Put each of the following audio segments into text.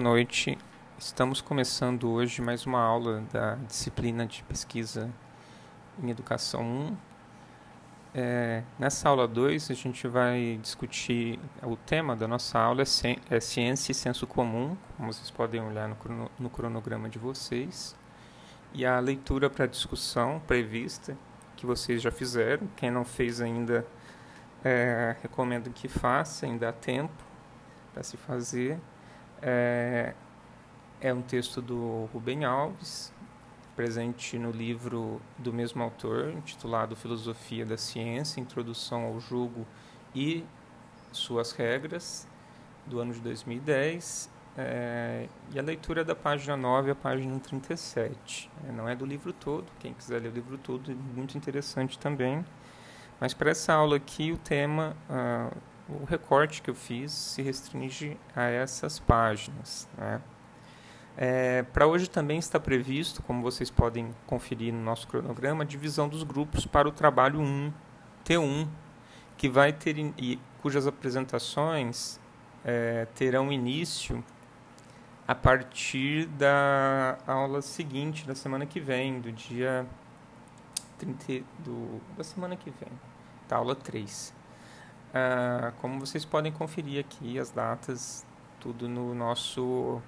Boa noite. Estamos começando hoje mais uma aula da disciplina de pesquisa em Educação 1. É, nessa aula 2, a gente vai discutir o tema da nossa aula é, é ciência e senso comum, como vocês podem olhar no, crono, no cronograma de vocês. E a leitura para discussão prevista, que vocês já fizeram. Quem não fez ainda, é, recomendo que faça, ainda há tempo para se fazer. É, é um texto do Rubem Alves, presente no livro do mesmo autor, intitulado Filosofia da Ciência, Introdução ao Jogo e Suas Regras, do ano de 2010. É, e a leitura é da página 9 à página 37. É, não é do livro todo, quem quiser ler o livro todo, é muito interessante também. Mas para essa aula aqui, o tema, ah, o recorte que eu fiz se restringe a essas páginas. Né? É, Para hoje também está previsto, como vocês podem conferir no nosso cronograma, a divisão dos grupos para o trabalho 1, T1, que vai ter e cujas apresentações é, terão início a partir da aula seguinte, da semana que vem, do dia 30 do, da semana que vem, da aula 3. Ah, como vocês podem conferir aqui as datas, tudo no nosso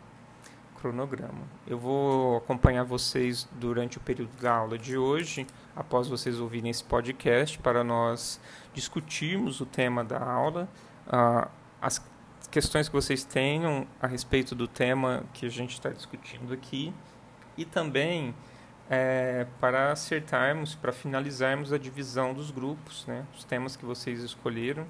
cronograma. Eu vou acompanhar vocês durante o período da aula de hoje, após vocês ouvirem esse podcast, para nós discutirmos o tema da aula, ah, as questões que vocês tenham a respeito do tema que a gente está discutindo aqui e também é, para acertarmos, para finalizarmos a divisão dos grupos, né, os temas que vocês escolheram.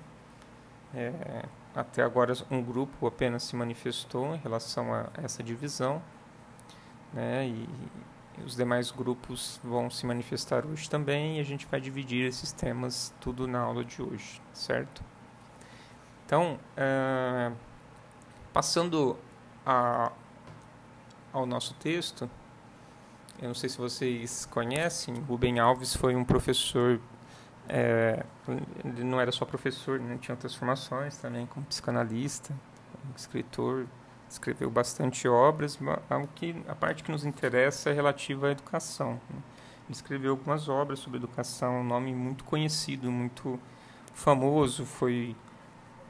É, até agora um grupo apenas se manifestou em relação a essa divisão, né, e os demais grupos vão se manifestar hoje também e a gente vai dividir esses temas tudo na aula de hoje, certo? Então, é, passando a, ao nosso texto, eu não sei se vocês conhecem, Rubem Alves foi um professor, é, ele não era só professor, né, tinha outras formações também, como psicanalista, escritor, escreveu bastante obras, a, que, a parte que nos interessa é relativa à educação. Né. Ele escreveu algumas obras sobre educação, um nome muito conhecido, muito famoso, foi,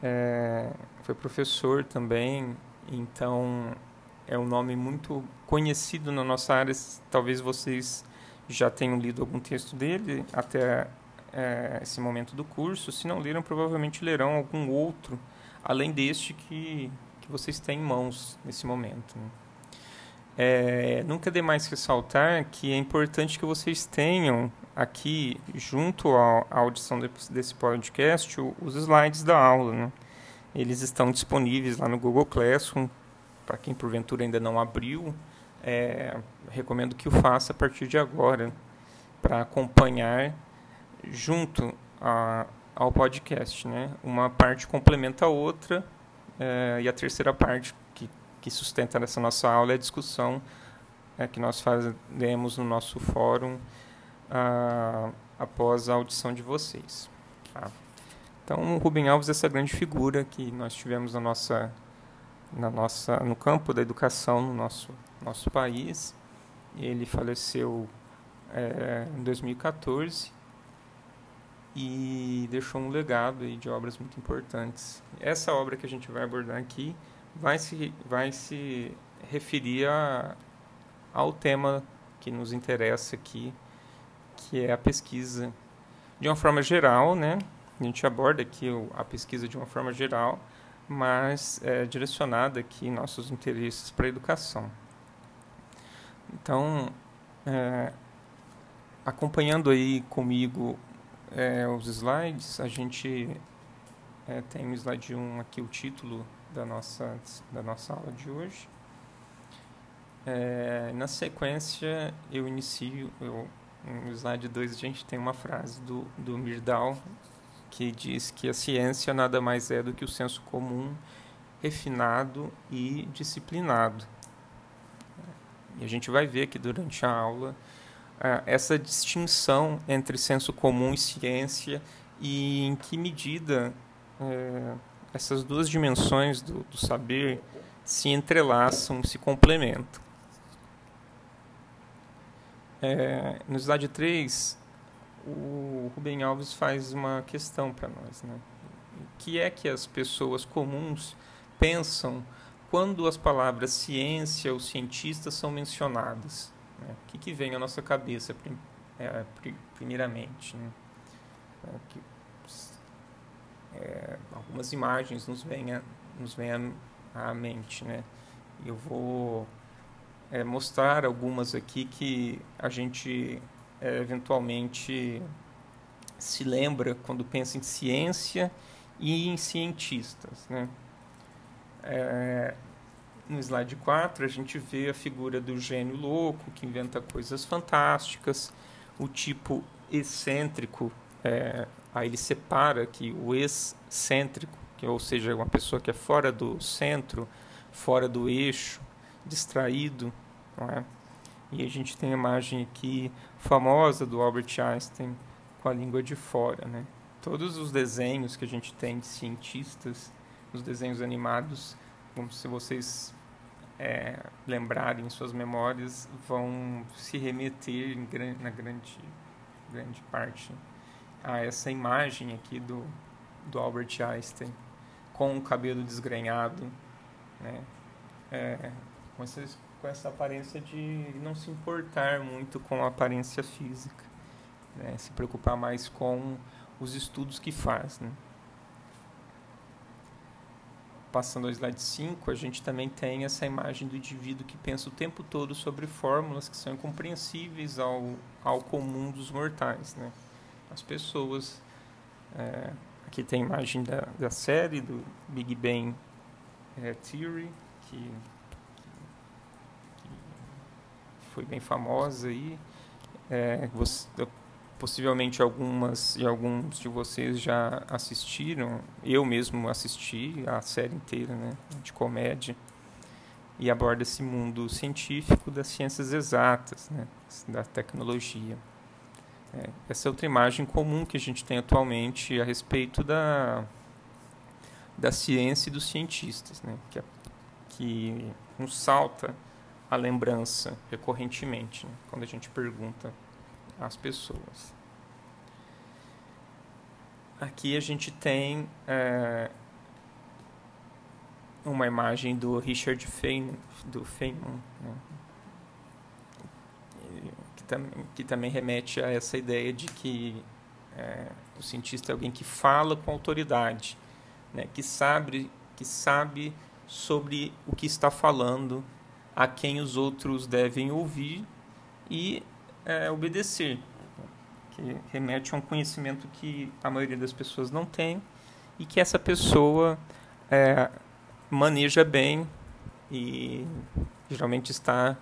é, foi professor também, então é um nome muito conhecido na nossa área. Talvez vocês já tenham lido algum texto dele até é, esse momento do curso. Se não leram, provavelmente lerão algum outro, além deste que, que vocês têm em mãos nesse momento. Né? É, nunca é demais ressaltar que é importante que vocês tenham aqui, junto à, audição desse podcast, os slides da aula. Né? Eles estão disponíveis lá no Google Classroom, para quem porventura ainda não abriu, é, recomendo que o faça a partir de agora, para acompanhar junto a, ao podcast. Né? Uma parte complementa a outra, é, e a terceira parte que, que sustenta nessa nossa aula é a discussão é, que nós fazemos no nosso fórum a, após a audição de vocês. Tá? Então, o Rubem Alves é essa grande figura que nós tivemos na nossa na nossa, no campo da educação no nosso, nosso país. Ele faleceu é, em 2014 e deixou um legado de obras muito importantes. Essa obra que a gente vai abordar aqui vai se, vai se referir a, ao tema que nos interessa aqui, que é a pesquisa. De uma forma geral, né? A gente aborda aqui a pesquisa de uma forma geral, mas é, direcionada aqui nossos interesses para a educação. Então, é, acompanhando aí comigo é, os slides, a gente é, tem no slide 1 aqui o título da nossa, da nossa aula de hoje. É, na sequência, eu inicio, eu, no slide 2 a gente tem uma frase do, do Mirdal, que diz que a ciência nada mais é do que o senso comum refinado e disciplinado. E a gente vai ver aqui durante a aula essa distinção entre senso comum e ciência e em que medida é, essas duas dimensões do, do, saber se entrelaçam, se complementam. É, no slide 3, o Rubem Alves faz uma questão para nós. Né? O que é que as pessoas comuns pensam quando as palavras ciência ou cientista são mencionadas? Né? O que, que vem à nossa cabeça, é, primeiramente? Né? É, que, é, algumas imagens nos vêm nos à, à mente. Né? Eu vou é, mostrar algumas aqui que a gente é, eventualmente se lembra quando pensa em ciência e em cientistas. Né? É, no slide 4, a gente vê a figura do gênio louco que inventa coisas fantásticas, o tipo excêntrico, é, aí ele separa aqui o excêntrico, que, ou seja, uma pessoa que é fora do centro, fora do eixo, distraído, não é? E a gente tem a imagem aqui famosa do Albert Einstein com a língua de fora, né? Todos os desenhos que a gente tem de cientistas, os desenhos animados, se vocês é, lembrarem suas memórias, vão se remeter em, na grande, grande parte a essa imagem aqui do, do Albert Einstein com o cabelo desgrenhado, né? É, com com essa aparência de não se importar muito com a aparência física, né? se preocupar mais com os estudos que faz. Né? Passando ao slide 5, a gente também tem essa imagem do indivíduo que pensa o tempo todo sobre fórmulas que são incompreensíveis ao, ao comum dos mortais. Né? As pessoas. É, aqui tem a imagem da, da série do Big Bang é, Theory, que foi bem famosa aí. É, você, possivelmente algumas e alguns de vocês já assistiram. Eu mesmo assisti a série inteira, né, de comédia e aborda esse mundo científico das ciências exatas, né, da tecnologia. É, essa é outra imagem comum que a gente tem atualmente a respeito da da ciência e dos cientistas, né, que, é, que nos salta a lembrança recorrentemente, né, quando a gente pergunta às pessoas. Aqui a gente tem é, uma imagem do Richard Feynman, do Feynman né, que, que, também remete a essa ideia de que é, o cientista é alguém que fala com autoridade, né, que sabe que sabe sobre o que está falando a quem os outros devem ouvir e é, obedecer, que remete a um conhecimento que a maioria das pessoas não tem e que essa pessoa é, maneja bem e geralmente está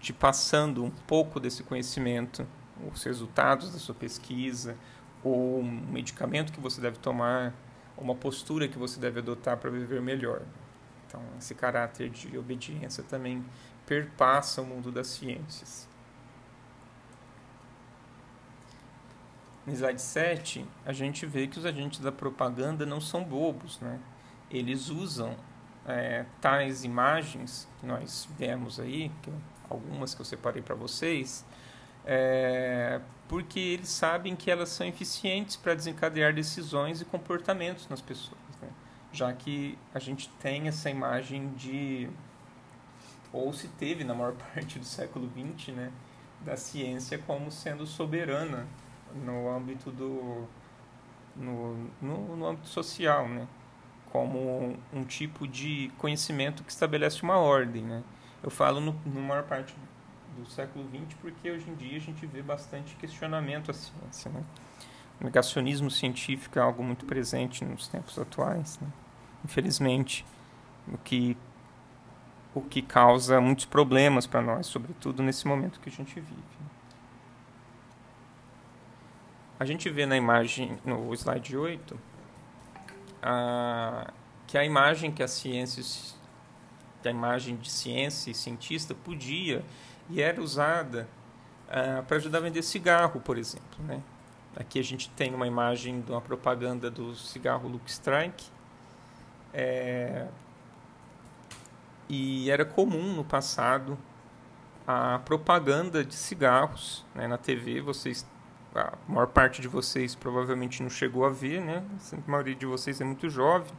te passando um pouco desse conhecimento, os resultados da sua pesquisa, ou um medicamento que você deve tomar, uma postura que você deve adotar para viver melhor. Então, esse caráter de obediência também perpassa o mundo das ciências. No slide 7, a gente vê que os agentes da propaganda não são bobos, né? Eles usam é, tais imagens que nós vemos aí, que, algumas que eu separei para vocês, é, porque eles sabem que elas são eficientes para desencadear decisões e comportamentos nas pessoas já que a gente tem essa imagem de ou se teve na maior parte do século XX, né, da ciência como sendo soberana no âmbito do no, no, no âmbito social, né, como um, tipo de conhecimento que estabelece uma ordem, né. Eu falo no, no maior parte do século XX porque hoje em dia a gente vê bastante questionamento à ciência, né. O negacionismo científico é algo muito presente nos tempos atuais, né? Infelizmente, o que o que causa muitos problemas para nós, sobretudo nesse momento que a gente vive. A gente vê na imagem, no slide 8, a, que a imagem que a ciência, que a imagem de ciência e cientista podia e era usada uh, para ajudar a vender cigarro, por exemplo. Né? Aqui a gente tem uma imagem de uma propaganda do cigarro Luke Strike. É, e era comum no passado a propaganda de cigarros né, na TV. Vocês, a maior parte de vocês provavelmente não chegou a ver, né? A maioria de vocês é muito jovem.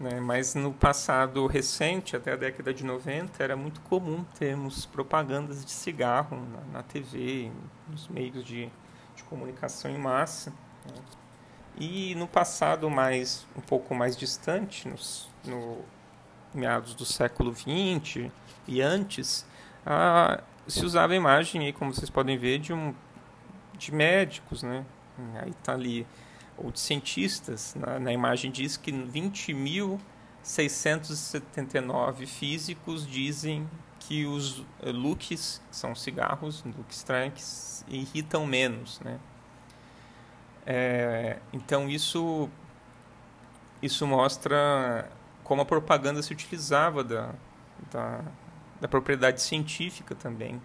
Né? Mas no passado recente, até a década de 90, era muito comum termos propagandas de cigarro na, na TV, nos meios de, de comunicação em massa. Né? E no passado mais um pouco mais distante, nos, no meados do século XX e antes, a, se usava a imagem, como vocês podem ver, de, um, de médicos, né? Aí está ali, ou de cientistas. Na, na imagem diz que 20.679 físicos dizem que os eh, looks, que são cigarros, looks tranks, irritam menos, né? É, então isso isso mostra como a propaganda se utilizava da, da, da propriedade científica também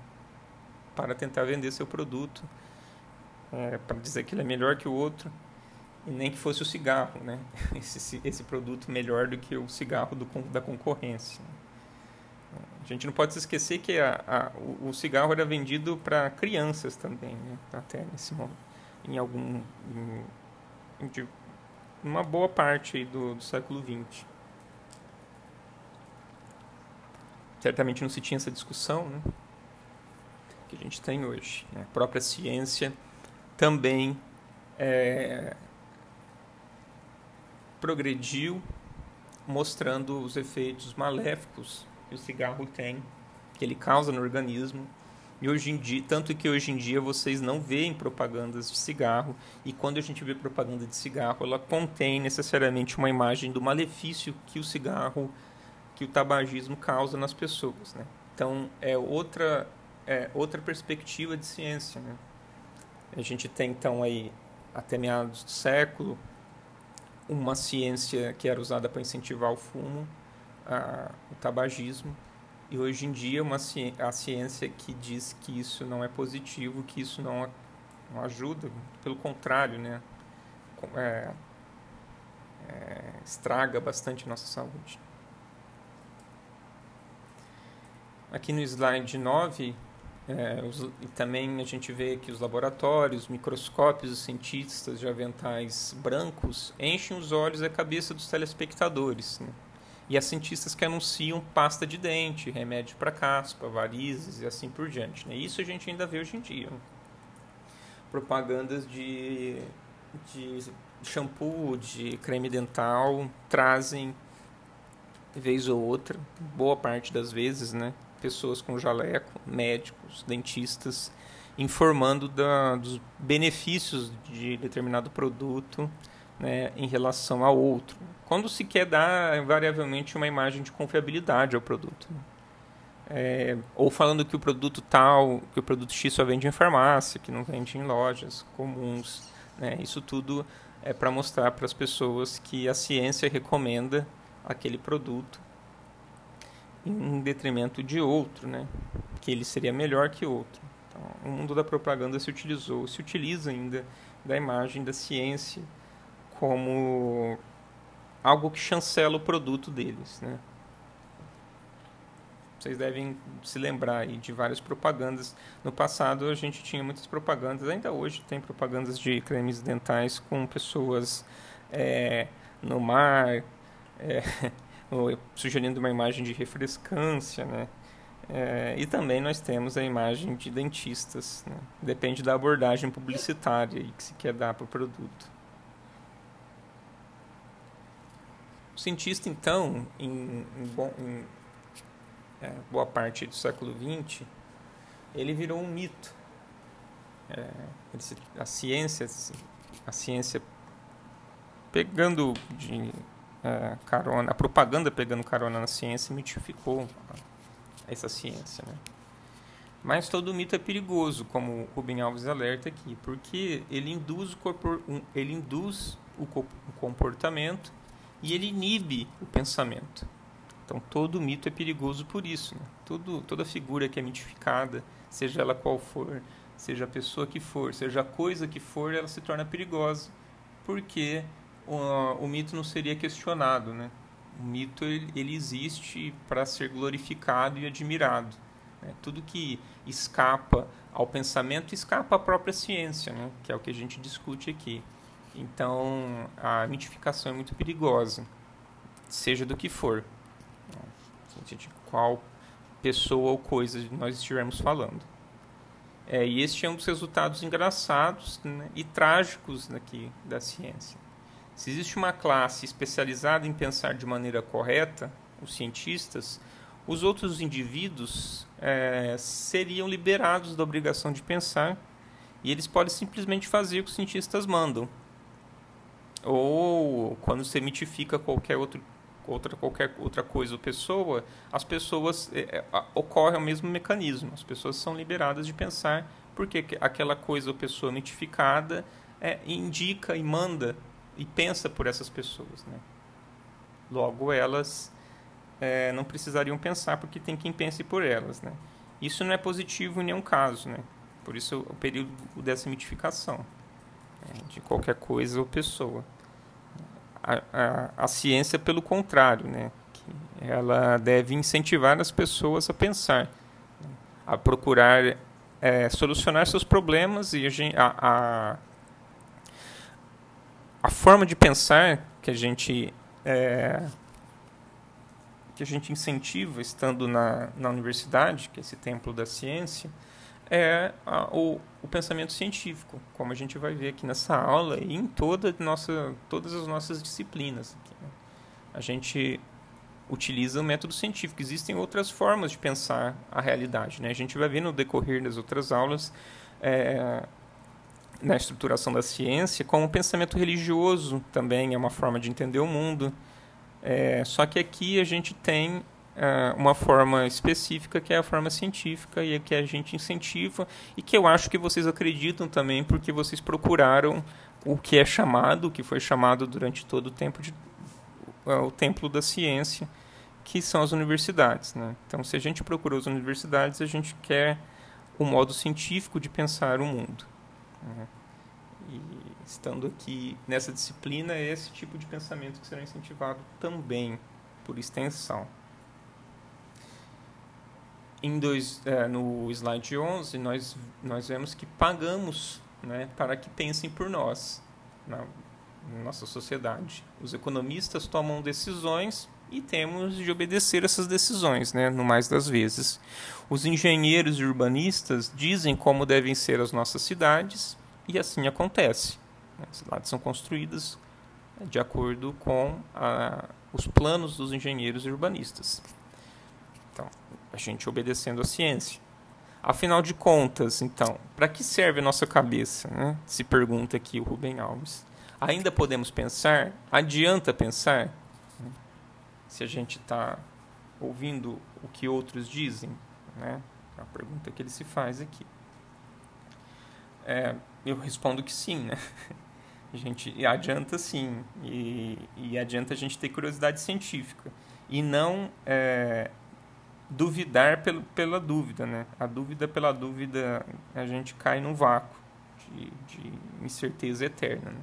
para tentar vender seu produto, é, para dizer que ele é melhor que o outro e nem que fosse o cigarro, né? Esse, esse produto melhor do que o cigarro do, da concorrência. A gente não pode se esquecer que a, a, o, o, cigarro era vendido para crianças também, né? até nesse momento, em algum, em, em, uma boa parte do, do século XX. certamente não se tinha essa discussão né, que a gente tem hoje. Né? A própria ciência também é, progrediu mostrando os efeitos maléficos que o cigarro tem, que ele causa no organismo. E hoje em dia, tanto que hoje em dia vocês não veem propagandas de cigarro, e quando a gente vê propaganda de cigarro, ela contém necessariamente uma imagem do malefício que o cigarro que o tabagismo causa nas pessoas. Né? Então, é outra, é outra perspectiva de ciência. Né? A gente tem, então, aí, até meados do século, uma ciência que era usada para incentivar o fumo, a, o tabagismo, e hoje em dia uma ciência, a ciência que diz que isso não é positivo, que isso não, não ajuda, pelo contrário, né? É, é, estraga bastante nossa saúde. Aqui no slide 9, é, os, também a gente vê que os laboratórios, microscópios, os cientistas de aventais brancos enchem os olhos e a cabeça dos telespectadores. Né? E há cientistas que anunciam pasta de dente, remédio para caspa, varizes e assim por diante. Né? Isso a gente ainda vê hoje em dia. Propagandas de, de shampoo, de creme dental trazem, vez ou outra, boa parte das vezes, né? pessoas com jaleco, médicos, dentistas, informando da, dos benefícios de determinado produto né, em relação ao outro. Quando se quer dar, invariavelmente, uma imagem de confiabilidade ao produto. Né? É, ou falando que o produto tal, que o produto X só vende em farmácia, que não vende em lojas comuns. Né? Isso tudo é para mostrar para as pessoas que a ciência recomenda aquele produto em detrimento de outro, né? que ele seria melhor que outro. Então, o mundo da propaganda se utilizou, se utiliza ainda da imagem da ciência como algo que chancela o produto deles, né? Vocês devem se lembrar aí de várias propagandas. No passado a gente tinha muitas propagandas, ainda hoje tem propagandas de cremes dentais com pessoas é, no mar, é, sugerindo uma imagem de refrescância, né? É, e também nós temos a imagem de dentistas. Né? Depende da abordagem publicitária que se quer dar para o produto. O cientista, então, em, em, em é, boa parte do século XX, ele virou um mito. É, a ciência, a ciência pegando de é, carona, a propaganda pegando carona na ciência mitificou essa ciência, né? Mas todo mito é perigoso, como Rubem Alves alerta aqui, porque ele induz o, ele induz o comportamento e ele inibe o pensamento. Então todo mito é perigoso por isso. Né? Toda figura que é mitificada, seja ela qual for, seja a pessoa que for, seja a coisa que for, ela se torna perigosa. Porque o, o mito não seria questionado, né? O mito ele, ele existe para ser glorificado e admirado. Né? Tudo que escapa ao pensamento escapa à própria ciência, né? que é o que a gente discute aqui. Então, a mitificação é muito perigosa, seja do que for, de qual pessoa ou coisa nós estivermos falando. É, e este é um dos resultados engraçados né, e trágicos da ciência. Se existe uma classe especializada em pensar de maneira correta, os cientistas, os outros indivíduos é, seriam liberados da obrigação de pensar e eles podem simplesmente fazer o que os cientistas mandam. Ou quando você mitifica qualquer outro, outra, qualquer outra coisa ou pessoa, as pessoas é, é, ocorre o mesmo mecanismo. As pessoas são liberadas de pensar porque aquela coisa ou pessoa mitificada é, indica e manda e pensa por essas pessoas. Né? Logo, elas é, não precisariam pensar porque tem quem pense por elas. Né? Isso não é positivo em nenhum caso. Né? Por isso, o período dessa mitificação? De qualquer coisa ou pessoa. A, a, a ciência, pelo contrário, né? Que ela deve incentivar as pessoas a pensar, né? a procurar é, solucionar seus problemas e a, a, a forma de pensar que a gente é, que a gente incentiva estando na, na universidade, que é esse templo da ciência, é a, o, o pensamento científico, como a gente vai ver aqui nessa aula e em toda nossa, todas as nossas disciplinas. Aqui, né? A gente utiliza o método científico. Existem outras formas de pensar a realidade. Né? A gente vai ver no decorrer das outras aulas, é, na estruturação da ciência, como o pensamento religioso também é uma forma de entender o mundo. É, só que aqui a gente tem uma forma específica que é a forma científica e é que a gente incentiva e que eu acho que vocês acreditam também porque vocês procuraram o que é chamado, o que foi chamado durante todo o tempo de, o templo da ciência, que são as universidades. Né? Então, se a gente procurou as universidades, a gente quer o modo científico de pensar o mundo. Né? E estando aqui nessa disciplina, é esse tipo de pensamento que será incentivado também, por extensão. Em dois, é, no slide 11, nós, nós vemos que pagamos né, para que pensem por nós, na, nossa sociedade. Os economistas tomam decisões e temos de obedecer essas decisões, né, no mais das vezes. Os engenheiros e urbanistas dizem como devem ser as nossas cidades e assim acontece. As cidades são construídas de acordo com a, os planos dos engenheiros e urbanistas. A gente obedecendo a ciência. Afinal de contas, então, para que serve a nossa cabeça? Né? Se pergunta aqui o Rubem Alves. Ainda podemos pensar? Adianta pensar? se a gente está ouvindo o que outros dizem? Né? É a pergunta que ele se faz aqui. É, eu respondo que sim, né? A gente adianta sim, e, e adianta a gente ter curiosidade científica e não é, duvidar pelo, pela dúvida, né? A dúvida pela dúvida, a gente cai num vácuo de, de incerteza eterna. Né?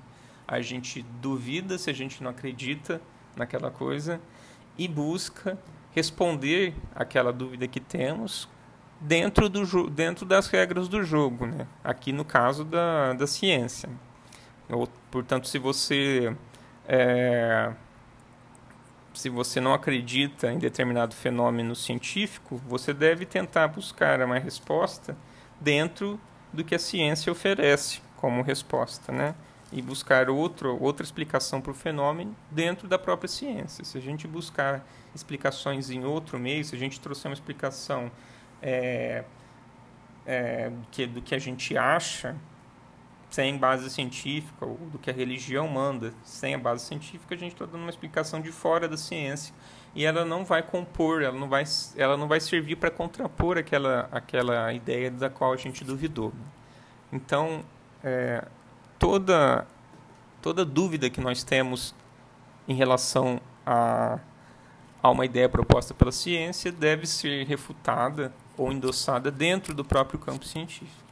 A gente duvida se a gente não acredita naquela coisa e busca responder aquela dúvida que temos dentro, do, dentro das regras do jogo, né? aqui no caso da, da ciência. Ou, portanto, se você é, se você não acredita em determinado fenômeno científico, você deve tentar buscar uma resposta dentro do que a ciência oferece como resposta, né? e buscar outro, outra explicação para o fenômeno dentro da própria ciência. Se a gente buscar explicações em outro meio, se a gente trouxer uma explicação é, é, que, do que a gente acha, sem base científica, ou do que a religião manda, sem a base científica, a gente está dando uma explicação de fora da ciência e ela não vai compor, ela não vai, ela não vai servir para contrapor aquela, aquela ideia da qual a gente duvidou. Então, é, toda toda dúvida que nós temos em relação a, a uma ideia proposta pela ciência deve ser refutada ou endossada dentro do próprio campo científico.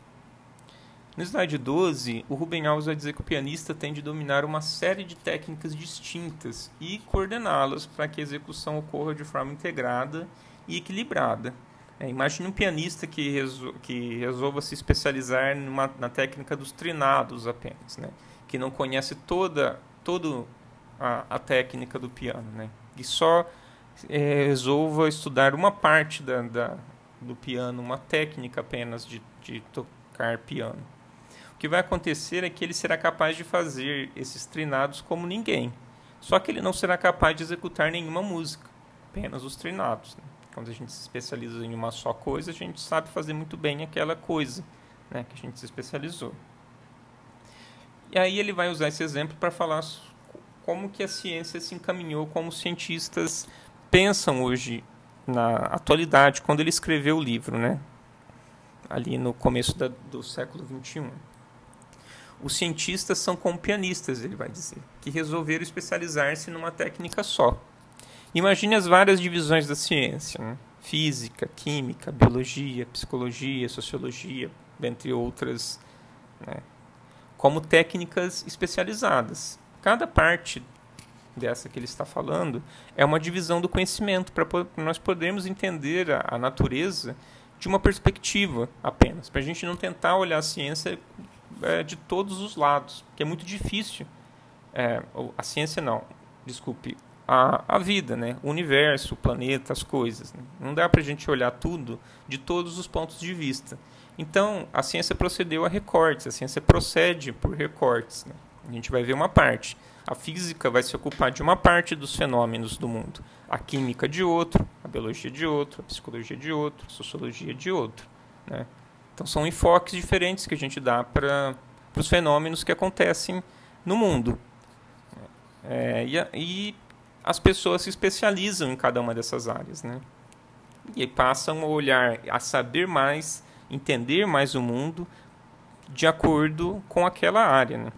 No slide 12, o Ruben Alves vai dizer que o pianista tem de dominar uma série de técnicas distintas e coordená-las para que a execução ocorra de forma integrada e equilibrada. É, imagine um pianista que, resol que resolva se especializar numa, na técnica dos trinados apenas, né? que não conhece toda, toda a, a técnica do piano, né? e só é, resolva estudar uma parte da, da, do piano, uma técnica apenas de, de tocar piano. O que vai acontecer é que ele será capaz de fazer esses trinados como ninguém. Só que ele não será capaz de executar nenhuma música, apenas os trinados. Né? Quando a gente se especializa em uma só coisa, a gente sabe fazer muito bem aquela coisa né, que a gente se especializou. E aí ele vai usar esse exemplo para falar como que a ciência se encaminhou, como os cientistas pensam hoje na atualidade, quando ele escreveu o livro, né? ali no começo da, do século 21. Os cientistas são como pianistas, ele vai dizer, que resolveram especializar-se numa técnica só. Imagine as várias divisões da ciência: né? física, química, biologia, psicologia, sociologia, entre outras, né? como técnicas especializadas. Cada parte dessa que ele está falando é uma divisão do conhecimento para nós podermos entender a, a natureza de uma perspectiva apenas, para a gente não tentar olhar a ciência é, de todos os lados, que é muito difícil. É, a ciência não, desculpe, a, a vida, né? o universo, o planeta, as coisas. Né? Não dá para a gente olhar tudo de todos os pontos de vista. Então, a ciência procedeu a recortes, a ciência procede por recortes. Né? A gente vai ver uma parte. A física vai se ocupar de uma parte dos fenômenos do mundo, a química de outro, a biologia de outro, a psicologia de outro, a sociologia de outro. Né? Então são enfoques diferentes que a gente dá para os fenômenos que acontecem no mundo. É, e, e, as pessoas se especializam em cada uma dessas áreas. Né? E passam a olhar, a saber mais, entender mais o mundo de acordo com aquela área. Né?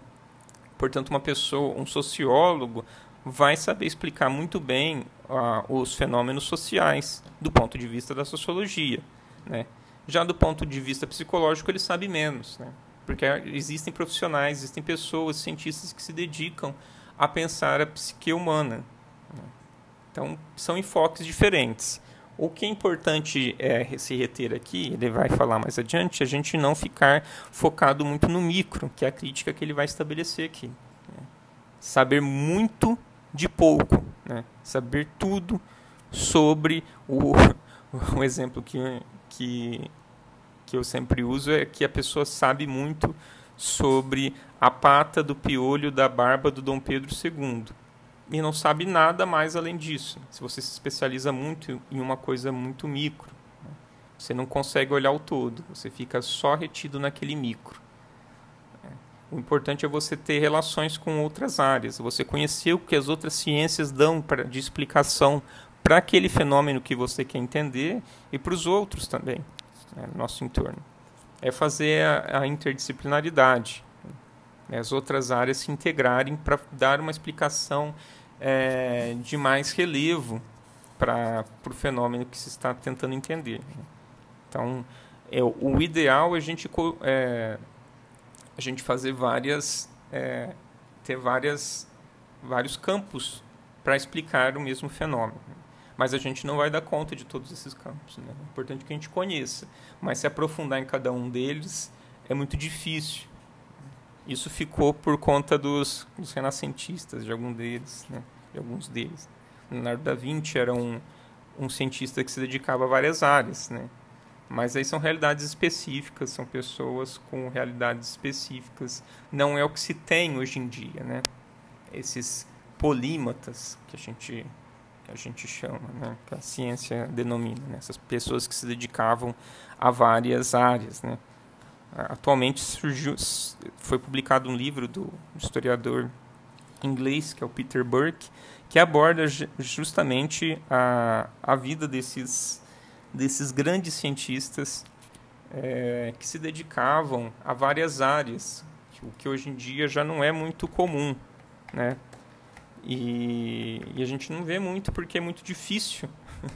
Portanto, uma pessoa, um sociólogo, vai saber explicar muito bem uh, os fenômenos sociais do ponto de vista da sociologia. Né? Já do ponto de vista psicológico, ele sabe menos, né? porque existem profissionais, existem pessoas, cientistas que se dedicam a pensar a psique humana. Né? Então, são enfoques diferentes. O que é importante é se reter aqui, ele vai falar mais adiante, a gente não ficar focado muito no micro, que é a crítica que ele vai estabelecer aqui. Né? Saber muito de pouco, né? saber tudo sobre o, o exemplo que, que que eu sempre uso é que a pessoa sabe muito sobre a pata do piolho da barba do Dom Pedro II e não sabe nada mais além disso. Se você se especializa muito em uma coisa muito micro, né? você não consegue olhar o todo, você fica só retido naquele micro. É. O importante é você ter relações com outras áreas, você conhecer o que as outras ciências dão pra, de explicação para aquele fenômeno que você quer entender e para os outros também né, no nosso entorno. É fazer a, a interdisciplinaridade, né, as outras áreas se integrarem para dar uma explicação é, de mais relevo para o fenômeno que se está tentando entender. Né. Então, é, o ideal é a gente, é, a gente fazer várias, é, ter várias, vários campos para explicar o mesmo fenômeno mas a gente não vai dar conta de todos esses campos. Né? É importante que a gente conheça, mas se aprofundar em cada um deles é muito difícil. Isso ficou por conta dos, dos renascentistas, de algum deles, né? de alguns deles. Leonardo da Vinci era um, um cientista que se dedicava a várias áreas, né? Mas aí são realidades específicas, são pessoas com realidades específicas. Não é o que se tem hoje em dia, né? Esses polímatas que a gente que a gente chama, né, que a ciência denomina, né, essas pessoas que se dedicavam a várias áreas. Né. Atualmente surgiu, foi publicado um livro do historiador inglês, que é o Peter Burke, que aborda justamente a, a vida desses, desses grandes cientistas é, que se dedicavam a várias áreas, o que hoje em dia já não é muito comum, né? E, e, a gente não vê muito porque é muito difícil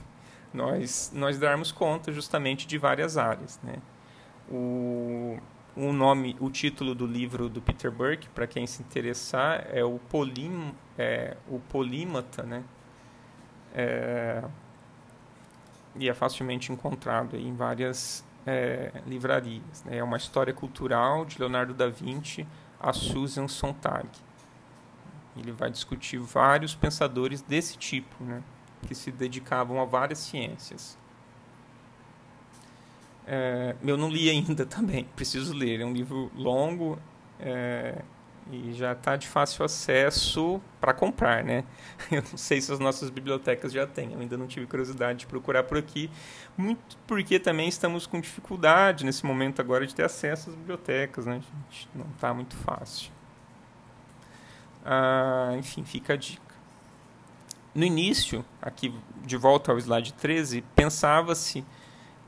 nós, nós darmos conta justamente de várias áreas. Né? O, o nome, o título do livro do Peter Burke, para quem se interessar, é o, Polim, é, o Polímata, né? É, e é facilmente encontrado em várias é, livrarias. Né? É uma história cultural de Leonardo da Vinci a Susan Sontag. Ele vai discutir vários pensadores desse tipo, né? que se dedicavam a várias ciências. É, eu não li ainda também, preciso ler. É um livro longo é, e já está de fácil acesso para comprar, né? Eu não sei se as nossas bibliotecas já têm, eu ainda não tive curiosidade de procurar por aqui, muito porque também estamos com dificuldade nesse momento agora de ter acesso às bibliotecas, né? Gente, não está muito fácil. Ah, enfim, fica a dica. No início, aqui de volta ao slide 13, pensava-se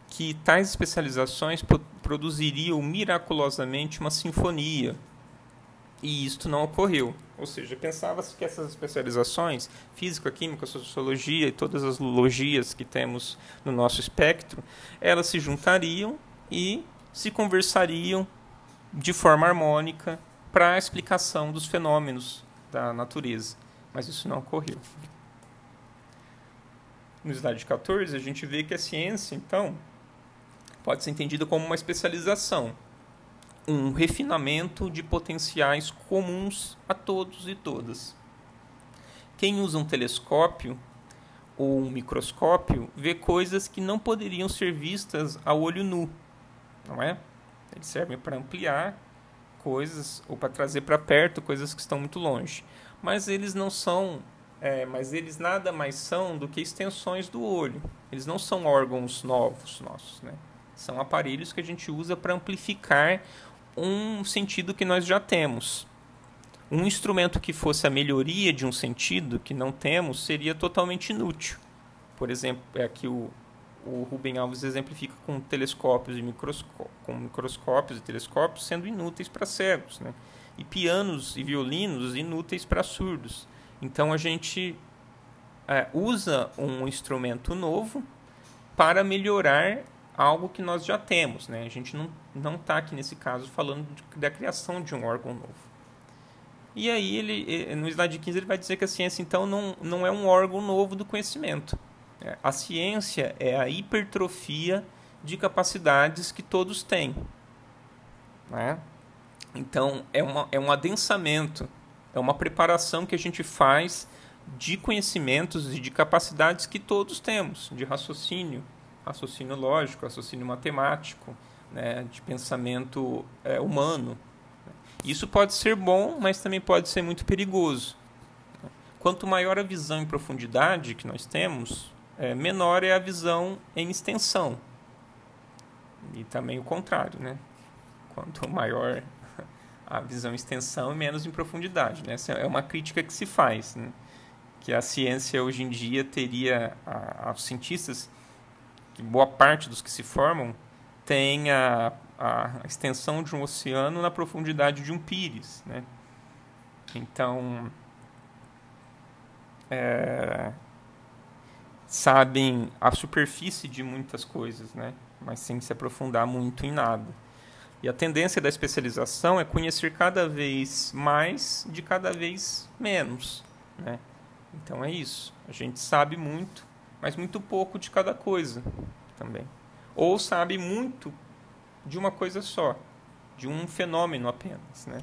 que tais especializações produziriam miraculosamente uma sinfonia. E isto não ocorreu. Ou seja, pensava-se que essas especializações, física, química, sociologia e todas as logias que temos no nosso espectro, elas se juntariam e se conversariam de forma harmônica para a explicação dos fenômenos da natureza. Mas isso não ocorreu. No slide 14, a gente vê que a ciência, então, pode ser entendida como uma especialização, um refinamento de potenciais comuns a todos e todas. Quem usa um telescópio ou um microscópio vê coisas que não poderiam ser vistas a olho nu, não é? Eles servem para ampliar coisas ou para trazer para perto coisas que estão muito longe, mas eles não são, é, mas eles nada mais são do que extensões do olho. Eles não são órgãos novos nossos, né? São aparelhos que a gente usa para amplificar um sentido que nós já temos. Um instrumento que fosse a melhoria de um sentido que não temos seria totalmente inútil. Por exemplo, é aqui o, o Rubem Alves exemplifica com telescópios e microscópios, com microscópios e telescópios sendo inúteis para cegos, né? E pianos e violinos inúteis para surdos. Então a gente é, usa um instrumento novo para melhorar algo que nós já temos. Né? A gente não está aqui nesse caso falando de, da criação de um órgão novo. E aí, ele, no slide 15, ele vai dizer que a ciência, então, não, não é um órgão novo do conhecimento. É, a ciência é a hipertrofia de capacidades que todos têm. Né? Então, é, uma, é um adensamento, é uma preparação que a gente faz de conhecimentos e de capacidades que todos temos, de raciocínio, raciocínio lógico, raciocínio matemático, né, de pensamento é, humano. Isso pode ser bom, mas também pode ser muito perigoso. Quanto maior a visão em profundidade que nós temos, é, menor é a visão em extensão. E também o contrário, né? Quanto maior a visão em extensão, menos em profundidade. Né? Essa é uma crítica que se faz, né? que a ciência hoje em dia teria, a, cientistas que boa parte dos que se formam tem a, a extensão de um oceano na profundidade de um pires, né? Então, é, sabem a superfície de muitas coisas, né? Mas sem se aprofundar muito em nada. E a tendência da especialização é conhecer cada vez mais de cada vez menos, né? Então é isso. A gente sabe muito mas muito pouco de cada coisa também. Ou sabe muito de uma coisa só, de um fenômeno apenas, né?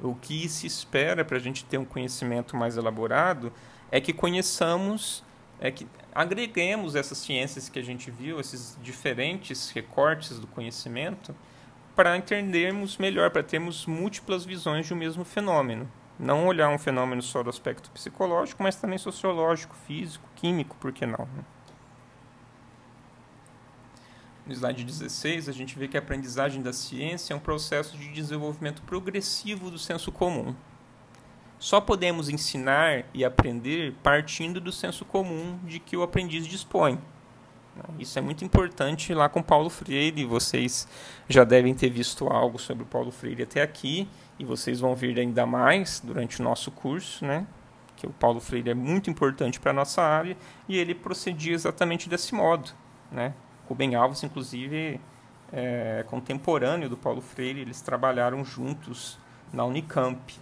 O que se espera para a gente ter um conhecimento mais elaborado é que conheçamos, é que agreguemos essas ciências que a gente viu, esses diferentes recortes do conhecimento, para entendermos melhor, para termos múltiplas visões de um mesmo fenômeno. Não olhar um fenômeno só do aspecto psicológico, mas também sociológico, físico, químico, por que não? Né? No slide 16, a gente vê que a aprendizagem da ciência é um processo de desenvolvimento progressivo do senso comum. Só podemos ensinar e aprender partindo do senso comum de que o aprendiz dispõe. Isso é muito importante lá com Paulo Freire. Vocês já devem ter visto algo sobre Paulo Freire até aqui e vocês vão ver ainda mais durante o nosso curso, né? Que o Paulo Freire é muito importante para a nossa área e ele procedia exatamente desse modo, né? Rubem Alves, inclusive, é, contemporâneo do Paulo Freire, eles trabalharam juntos na Unicamp,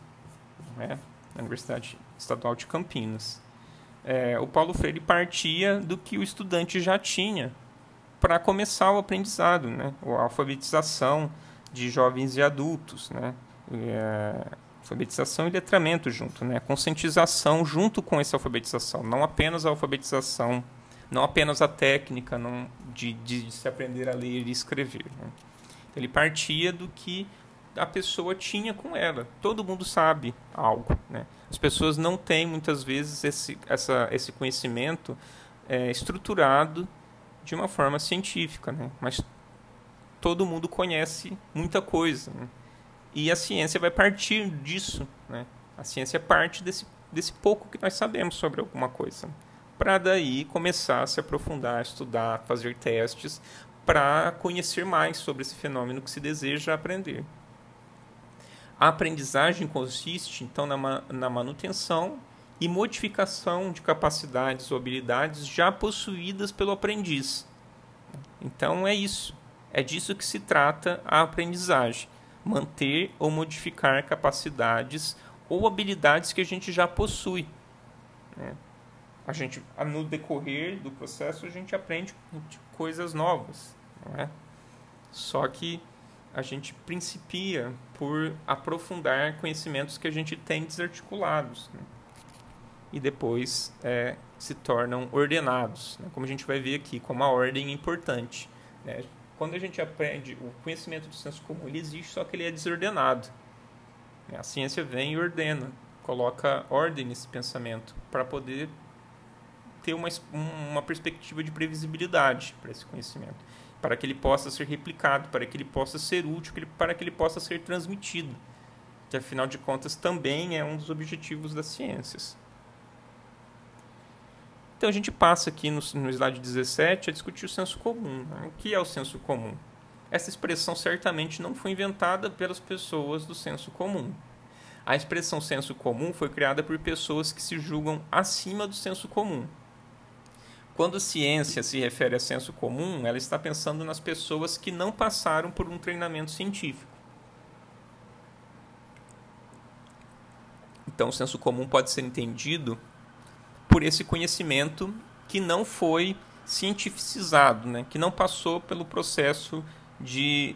né, Universidade Estadual de Campinas. É, o Paulo Freire partia do que o estudante já tinha para começar o aprendizado, né, a alfabetização de jovens e adultos, né, é, alfabetização e letramento junto, né, conscientização junto com essa alfabetização, não apenas a alfabetização, não apenas a técnica não, de, de, se aprender a ler e escrever. Né. Ele partia do que a pessoa tinha com ela. Todo mundo sabe algo. Né? As pessoas não têm muitas vezes esse, essa, esse conhecimento é, estruturado de uma forma científica, né? mas todo mundo conhece muita coisa. Né? E a ciência vai partir disso. Né? A ciência parte desse, desse pouco que nós sabemos sobre alguma coisa. Para daí começar a se aprofundar, estudar, fazer testes, para conhecer mais sobre esse fenômeno que se deseja aprender. A aprendizagem consiste, então, na, na manutenção e modificação de capacidades ou habilidades já possuídas pelo aprendiz. Então, é isso. É disso que se trata a aprendizagem. Manter ou modificar capacidades ou habilidades que a gente já possui. Né? A gente, no decorrer do processo, a gente aprende coisas novas. Não é? Só que a gente principia por aprofundar conhecimentos que a gente tem desarticulados né? e depois é, se tornam ordenados, né? como a gente vai ver aqui, como a ordem é importante. Né? Quando a gente aprende o conhecimento do senso comum, ele existe, só que ele é desordenado. A ciência vem e ordena, coloca ordem nesse pensamento para poder ter uma, uma perspectiva de previsibilidade para esse conhecimento para que ele possa ser replicado, para que ele possa ser útil, para que ele possa ser transmitido, que afinal de contas também é um dos objetivos das ciências. Então a gente passa aqui no, no slide 17 a discutir o senso comum. Né? O que é o senso comum? Essa expressão certamente não foi inventada pelas pessoas do senso comum. A expressão senso comum foi criada por pessoas que se julgam acima do senso comum. Quando ciência se refere a senso comum, ela está pensando nas pessoas que não passaram por um treinamento científico. Então, o senso comum pode ser entendido por esse conhecimento que não foi cientificizado, né? que não passou pelo processo de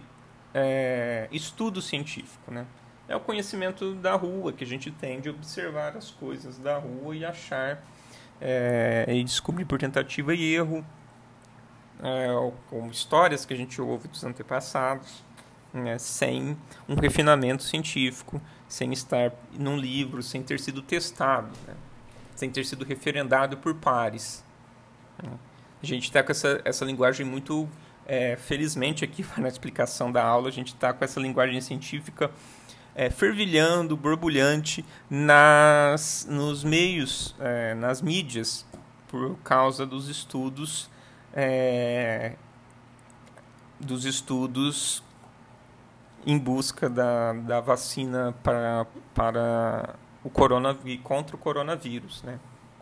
é, estudo científico. Né? É o conhecimento da rua que a gente tem de observar as coisas da rua e achar é, e descobrir por tentativa e erro, é, como histórias que a gente ouve dos antepassados, né, sem um refinamento científico, sem estar num livro, sem ter sido testado, né, sem ter sido referendado por pares. Né. A gente está com essa, essa linguagem muito, é, felizmente aqui na explicação da aula, a gente está com essa linguagem científica é, fervilhando, borbulhante nas, nos meios, é, nas mídias, por causa dos estudos é, dos estudos em busca da, da vacina para, para o coronavírus, contra o coronavírus, né?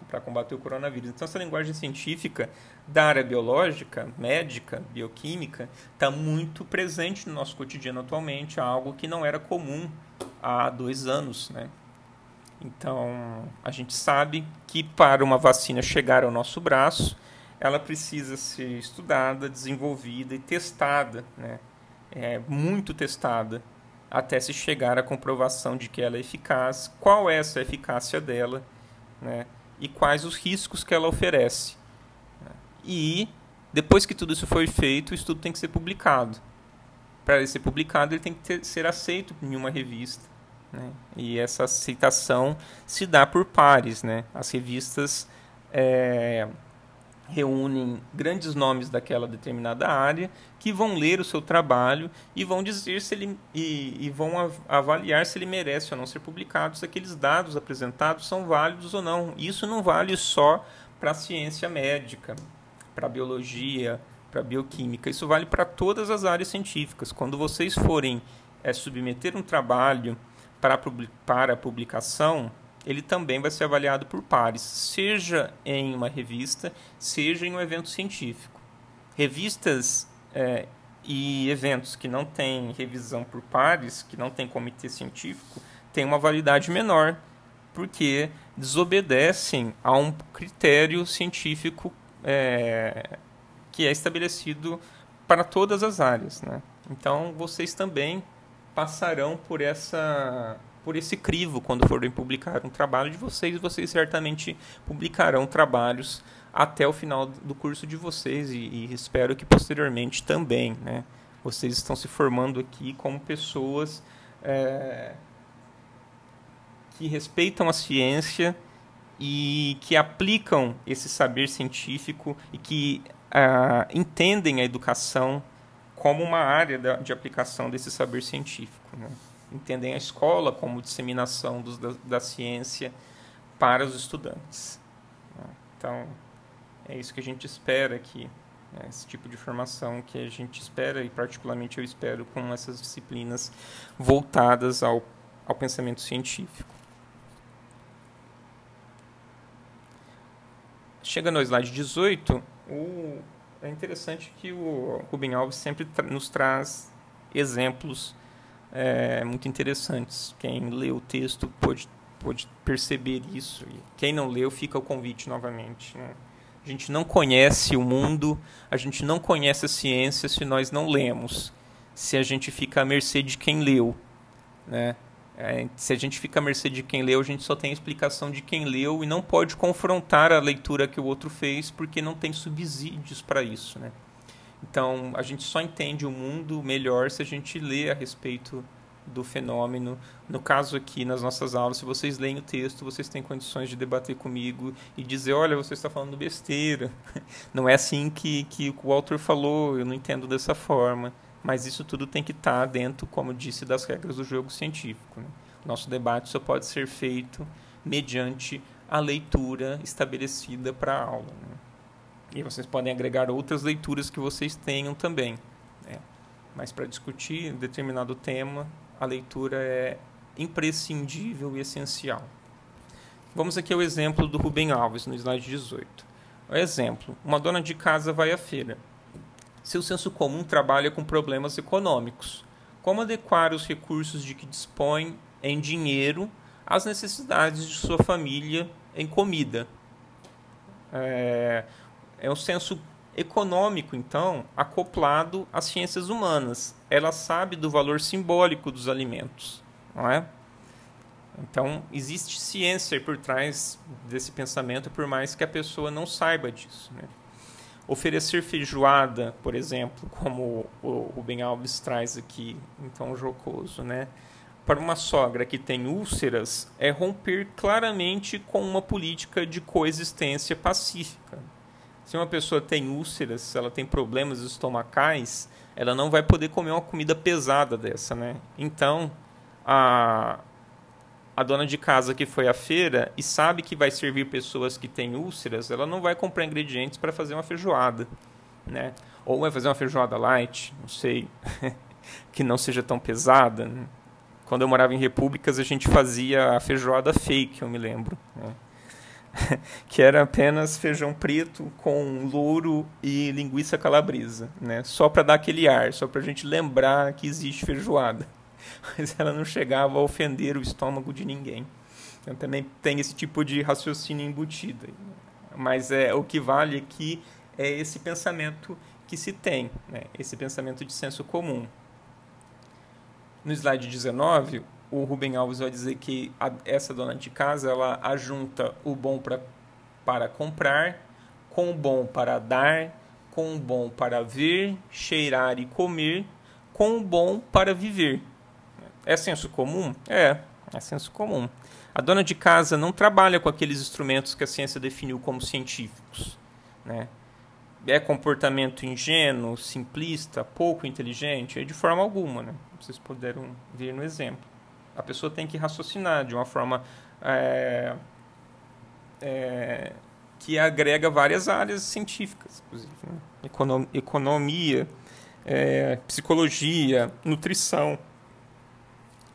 para combater o coronavírus. Então, essa linguagem científica da área biológica, médica, bioquímica, está muito presente no nosso cotidiano atualmente, algo que não era comum há dois anos. Né? Então, a gente sabe que para uma vacina chegar ao nosso braço, ela precisa ser estudada, desenvolvida e testada, né? é, muito testada, até se chegar à comprovação de que ela é eficaz, qual é essa eficácia dela, né? e quais os riscos que ela oferece. E depois que tudo isso foi feito, o estudo tem que ser publicado. Para ele ser publicado, ele tem que ter, ser aceito em uma revista. Né? E essa aceitação se dá por pares. Né? As revistas é, reúnem grandes nomes daquela determinada área que vão ler o seu trabalho e vão dizer se ele e, e, vão avaliar se ele merece ou não ser publicado, se aqueles dados apresentados são válidos ou não. Isso não vale só para a ciência médica, para a biologia, para a bioquímica. Isso vale para todas as áreas científicas. Quando vocês forem é, submeter um trabalho para, para publicação, ele também vai ser avaliado por pares, seja em uma revista, seja em um evento científico. Revistas é, e eventos que não têm revisão por pares, que não têm comitê científico, têm uma validade menor, porque desobedecem a um critério científico é, que é estabelecido para todas as áreas. Né? Então, vocês também passarão por essa por esse crivo quando forem publicar um trabalho de vocês, vocês certamente publicarão trabalhos até o final do curso de vocês e, e espero que posteriormente também, né? Vocês estão se formando aqui como pessoas é, que respeitam a ciência e que aplicam esse saber científico e que uh, entendem a educação como uma área da, de aplicação desse saber científico. Né? Entendem a escola como disseminação dos, da, da ciência para os estudantes. Né? Então, é isso que a gente espera aqui, né? esse tipo de formação que a gente espera, e particularmente eu espero com essas disciplinas voltadas ao, ao pensamento científico. Chega no slide 18, o, é interessante que o Rubem Alves sempre tra nos traz exemplos é, muito interessantes. Quem lê o texto pode, pode perceber isso. E quem não leu, fica o convite novamente. Né? A gente não conhece o mundo, a gente não conhece a ciência se nós não lemos, se a gente fica à mercê de quem leu. Né? É, se a gente fica à mercê de quem leu, a gente só tem a explicação de quem leu e não pode confrontar a leitura que o outro fez porque não tem subsídios para isso. Né? Então, a gente só entende o mundo melhor se a gente lê a respeito do fenômeno. No caso aqui, nas nossas aulas, se vocês leem o texto, vocês têm condições de debater comigo e dizer, olha, você está falando besteira. Não é assim que, que o autor falou, eu não entendo dessa forma. Mas isso tudo tem que estar tá dentro, como disse, das regras do jogo científico. Né? Nosso debate só pode ser feito mediante a leitura estabelecida para a aula. Né? E vocês podem agregar outras leituras que vocês tenham também. Né? Mas para discutir determinado tema, a leitura é imprescindível e essencial. Vamos aqui ao exemplo do Rubem Alves, no slide 18. O exemplo: uma dona de casa vai à feira. Seu senso comum trabalha com problemas econômicos. Como adequar os recursos de que dispõe em dinheiro às necessidades de sua família em comida? É, é um senso econômico, então, acoplado às ciências humanas. Ela sabe do valor simbólico dos alimentos, não é? Então, existe ciência por trás desse pensamento, por mais que a pessoa não saiba disso. Né? Oferecer feijoada, por exemplo, como o Rubem Alves traz aqui, então jocoso, né? para uma sogra que tem úlceras, é romper claramente com uma política de coexistência pacífica. Se uma pessoa tem úlceras, se ela tem problemas estomacais, ela não vai poder comer uma comida pesada dessa, né? Então, a, a dona de casa que foi à feira e sabe que vai servir pessoas que têm úlceras, ela não vai comprar ingredientes para fazer uma feijoada, né? Ou vai fazer uma feijoada light, não sei, que não seja tão pesada. Né? Quando eu morava em repúblicas, a gente fazia a feijoada fake, eu me lembro. Né? que era apenas feijão preto com louro e linguiça calabresa, né? Só para dar aquele ar, só para a gente lembrar que existe feijoada. Mas ela não chegava a ofender o estômago de ninguém. Então também tem esse tipo de raciocínio embutido. Mas é o que vale aqui é esse pensamento que se tem, né? esse pensamento de senso comum. No slide 19, o Rubem Alves vai dizer que a, essa dona de casa ela ajunta o bom pra, para comprar, com o bom para dar, com o bom para ver, cheirar e comer, com o bom para viver. É senso comum? É, é senso comum. A dona de casa não trabalha com aqueles instrumentos que a ciência definiu como científicos. Né? É comportamento ingênuo, simplista, pouco inteligente? De forma alguma. Né? Vocês puderam ver no exemplo a pessoa tem que raciocinar de uma forma é, é, que agrega várias áreas científicas, inclusive. Né? economia, é, psicologia, nutrição.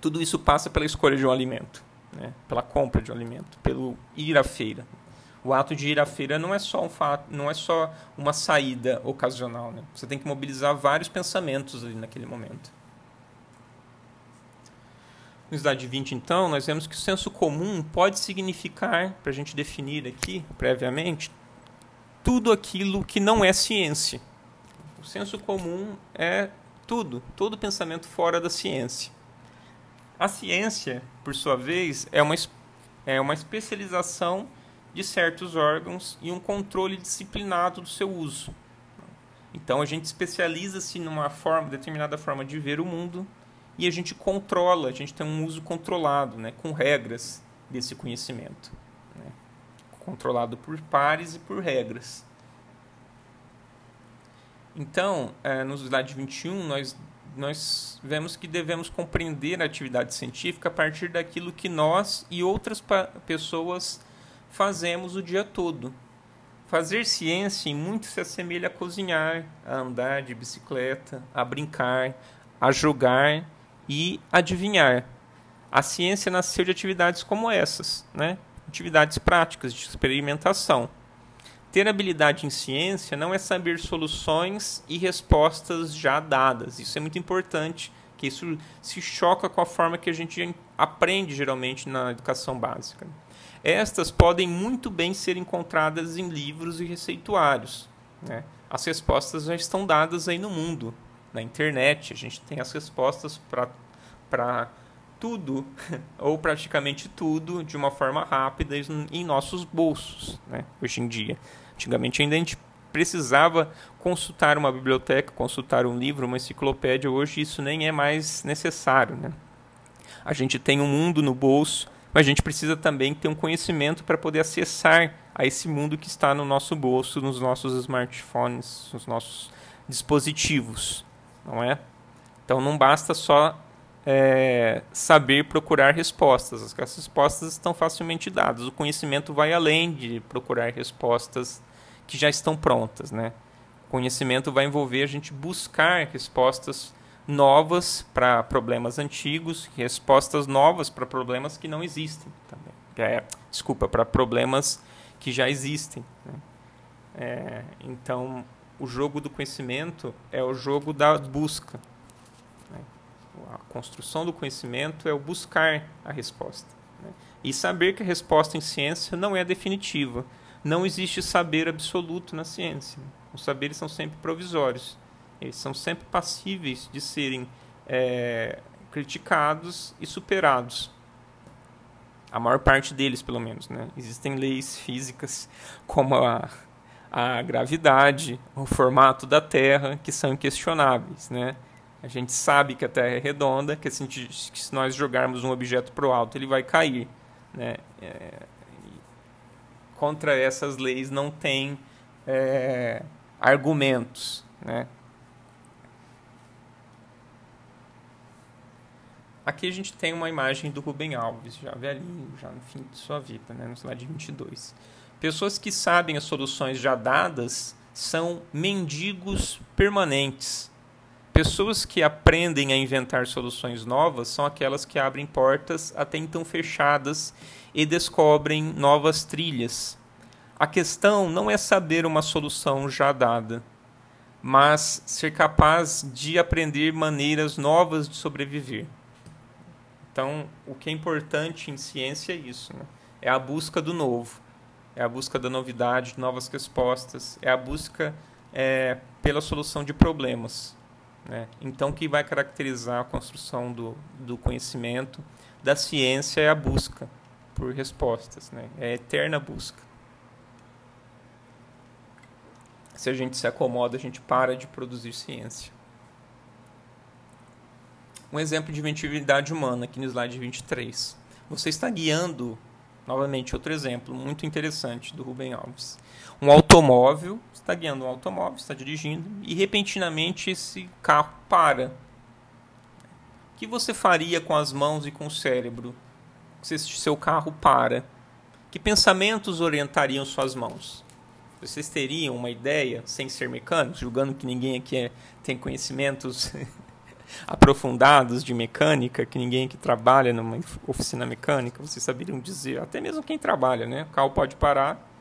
Tudo isso passa pela escolha de um alimento, né? pela compra de um alimento, pelo ir à feira. O ato de ir à feira não é só um fato, não é só uma saída ocasional, né? Você tem que mobilizar vários pensamentos ali naquele momento. No slide 20, então, nós vemos que o senso comum pode significar, para a gente definir aqui previamente, tudo aquilo que não é ciência. O senso comum é tudo, todo pensamento fora da ciência. A ciência, por sua vez, é uma, é uma especialização de certos órgãos e um controle disciplinado do seu uso. Então a gente especializa-se numa forma, determinada forma de ver o mundo e a gente controla, a gente tem um uso controlado, né, com regras desse conhecimento, né, controlado por pares e por regras. Então, é, no slide 21, nós, nós vemos que devemos compreender a atividade científica a partir daquilo que nós e outras pessoas fazemos o dia todo. Fazer ciência em muito se assemelha a cozinhar, a andar de bicicleta, a brincar, a jogar e adivinhar. A ciência nasceu de atividades como essas, né? atividades práticas de experimentação. Ter habilidade em ciência não é saber soluções e respostas já dadas. Isso é muito importante, que isso se choca com a forma que a gente aprende geralmente na educação básica. Estas podem muito bem ser encontradas em livros e receituários. Né? As respostas já estão dadas aí no mundo na internet, a gente tem as respostas para tudo, ou praticamente tudo, de uma forma rápida em nossos bolsos, né? hoje em dia. Antigamente ainda a gente precisava consultar uma biblioteca, consultar um livro, uma enciclopédia, hoje isso nem é mais necessário. Né? A gente tem um mundo no bolso, mas a gente precisa também ter um conhecimento para poder acessar a esse mundo que está no nosso bolso, nos nossos smartphones, nos nossos dispositivos não é? Então não basta só é, saber procurar respostas. As respostas estão facilmente dadas. O conhecimento vai além de procurar respostas que já estão prontas, né? Conhecimento vai envolver a gente buscar respostas novas para problemas antigos, respostas novas para problemas que não existem também. É, desculpa, para problemas que já existem. Né? É, então o jogo do conhecimento é o jogo da busca. Né? A construção do conhecimento é o buscar a resposta. Né? E saber que a resposta em ciência não é definitiva. Não existe saber absoluto na ciência. Os saberes são sempre provisórios. Eles são sempre passíveis de serem é, criticados e superados. A maior parte deles, pelo menos. Né? Existem leis físicas como a a gravidade, o formato da Terra, que são inquestionáveis, né? A gente sabe que a Terra é redonda, que, assim, que se nós jogarmos um objeto para o alto, ele vai cair, né? É, contra essas leis não tem é, argumentos, né? Aqui a gente tem uma imagem do Rubem Alves, já velhinho, já no fim de sua vida, né? no slide 22. Pessoas que sabem as soluções já dadas são mendigos permanentes. Pessoas que aprendem a inventar soluções novas são aquelas que abrem portas até então fechadas e descobrem novas trilhas. A questão não é saber uma solução já dada, mas ser capaz de aprender maneiras novas de sobreviver. Então, o que é importante em ciência é isso, né? é a busca do novo é a busca da novidade, de novas respostas, é a busca é, pela solução de problemas. Né? Então, o que vai caracterizar a construção do, do conhecimento, da ciência, é a busca por respostas, né? é a eterna busca. Se a gente se acomoda, a gente para de produzir ciência. Um exemplo de inventividade humana, aqui no slide 23. Você está guiando Novamente, outro exemplo muito interessante do Rubem Alves. Um automóvel, está guiando um automóvel, está dirigindo, e repentinamente esse carro para. O que você faria com as mãos e com o cérebro se seu carro para? Que pensamentos orientariam suas mãos? Vocês teriam uma ideia, sem ser mecânicos, julgando que ninguém aqui é, tem conhecimentos aprofundados de mecânica, que ninguém que trabalha numa oficina mecânica, vocês saberiam dizer, até mesmo quem trabalha, né? O carro pode parar,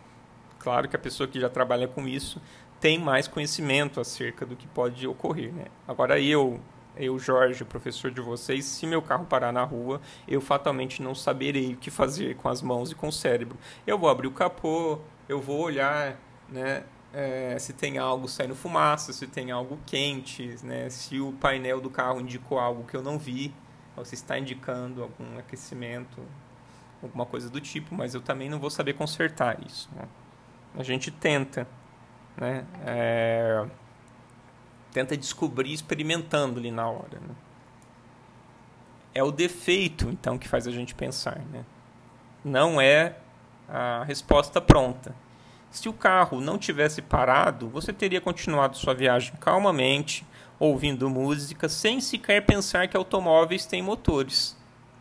Claro que a pessoa que já trabalha com isso tem mais conhecimento acerca do que pode ocorrer, né? Agora eu, eu Jorge, professor de vocês, se meu carro parar na rua, eu fatalmente não saberei o que fazer com as mãos e com o cérebro. Eu vou abrir o capô, eu vou olhar, né? É, se tem algo saindo fumaça, se tem algo quente, né? Se o painel do carro indicou algo que eu não vi, ou se está indicando algum aquecimento, alguma coisa do tipo, mas eu também não vou saber consertar isso. Né? A gente tenta, né? É, tenta descobrir experimentando ali na hora. Né? É o defeito, então, que faz a gente pensar. Né? Não é a resposta pronta. Se o carro não tivesse parado, você teria continuado sua viagem calmamente, ouvindo música, sem sequer pensar que automóveis têm motores.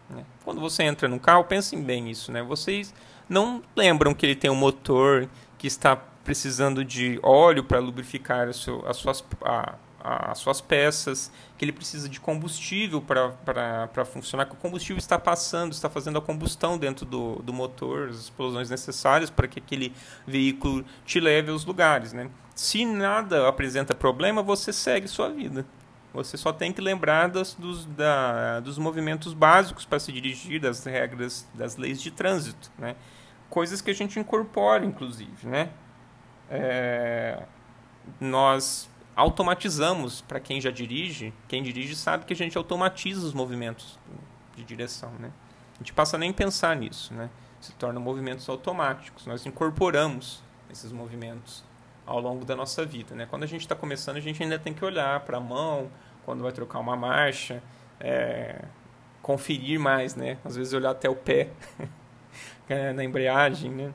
Né? Quando você entra no carro, pensem bem isso. Né? Vocês não lembram que ele tem um motor, que está precisando de óleo para lubrificar as suas, a, as suas peças, que ele precisa de combustível para funcionar, que o combustível está passando, está fazendo a combustão dentro do, do motor, as explosões necessárias para que aquele veículo te leve aos lugares. Né? Se nada apresenta problema, você segue sua vida. Você só tem que lembrar das, dos, da, dos movimentos básicos para se dirigir, das regras, das leis de trânsito. Né? Coisas que a gente incorpora, inclusive. Né? É, nós automatizamos, para quem já dirige, quem dirige sabe que a gente automatiza os movimentos de direção, né? A gente passa nem pensar nisso, né? Se tornam movimentos automáticos. Nós incorporamos esses movimentos ao longo da nossa vida, né? Quando a gente está começando, a gente ainda tem que olhar para a mão, quando vai trocar uma marcha, é, conferir mais, né? Às vezes olhar até o pé na embreagem, né?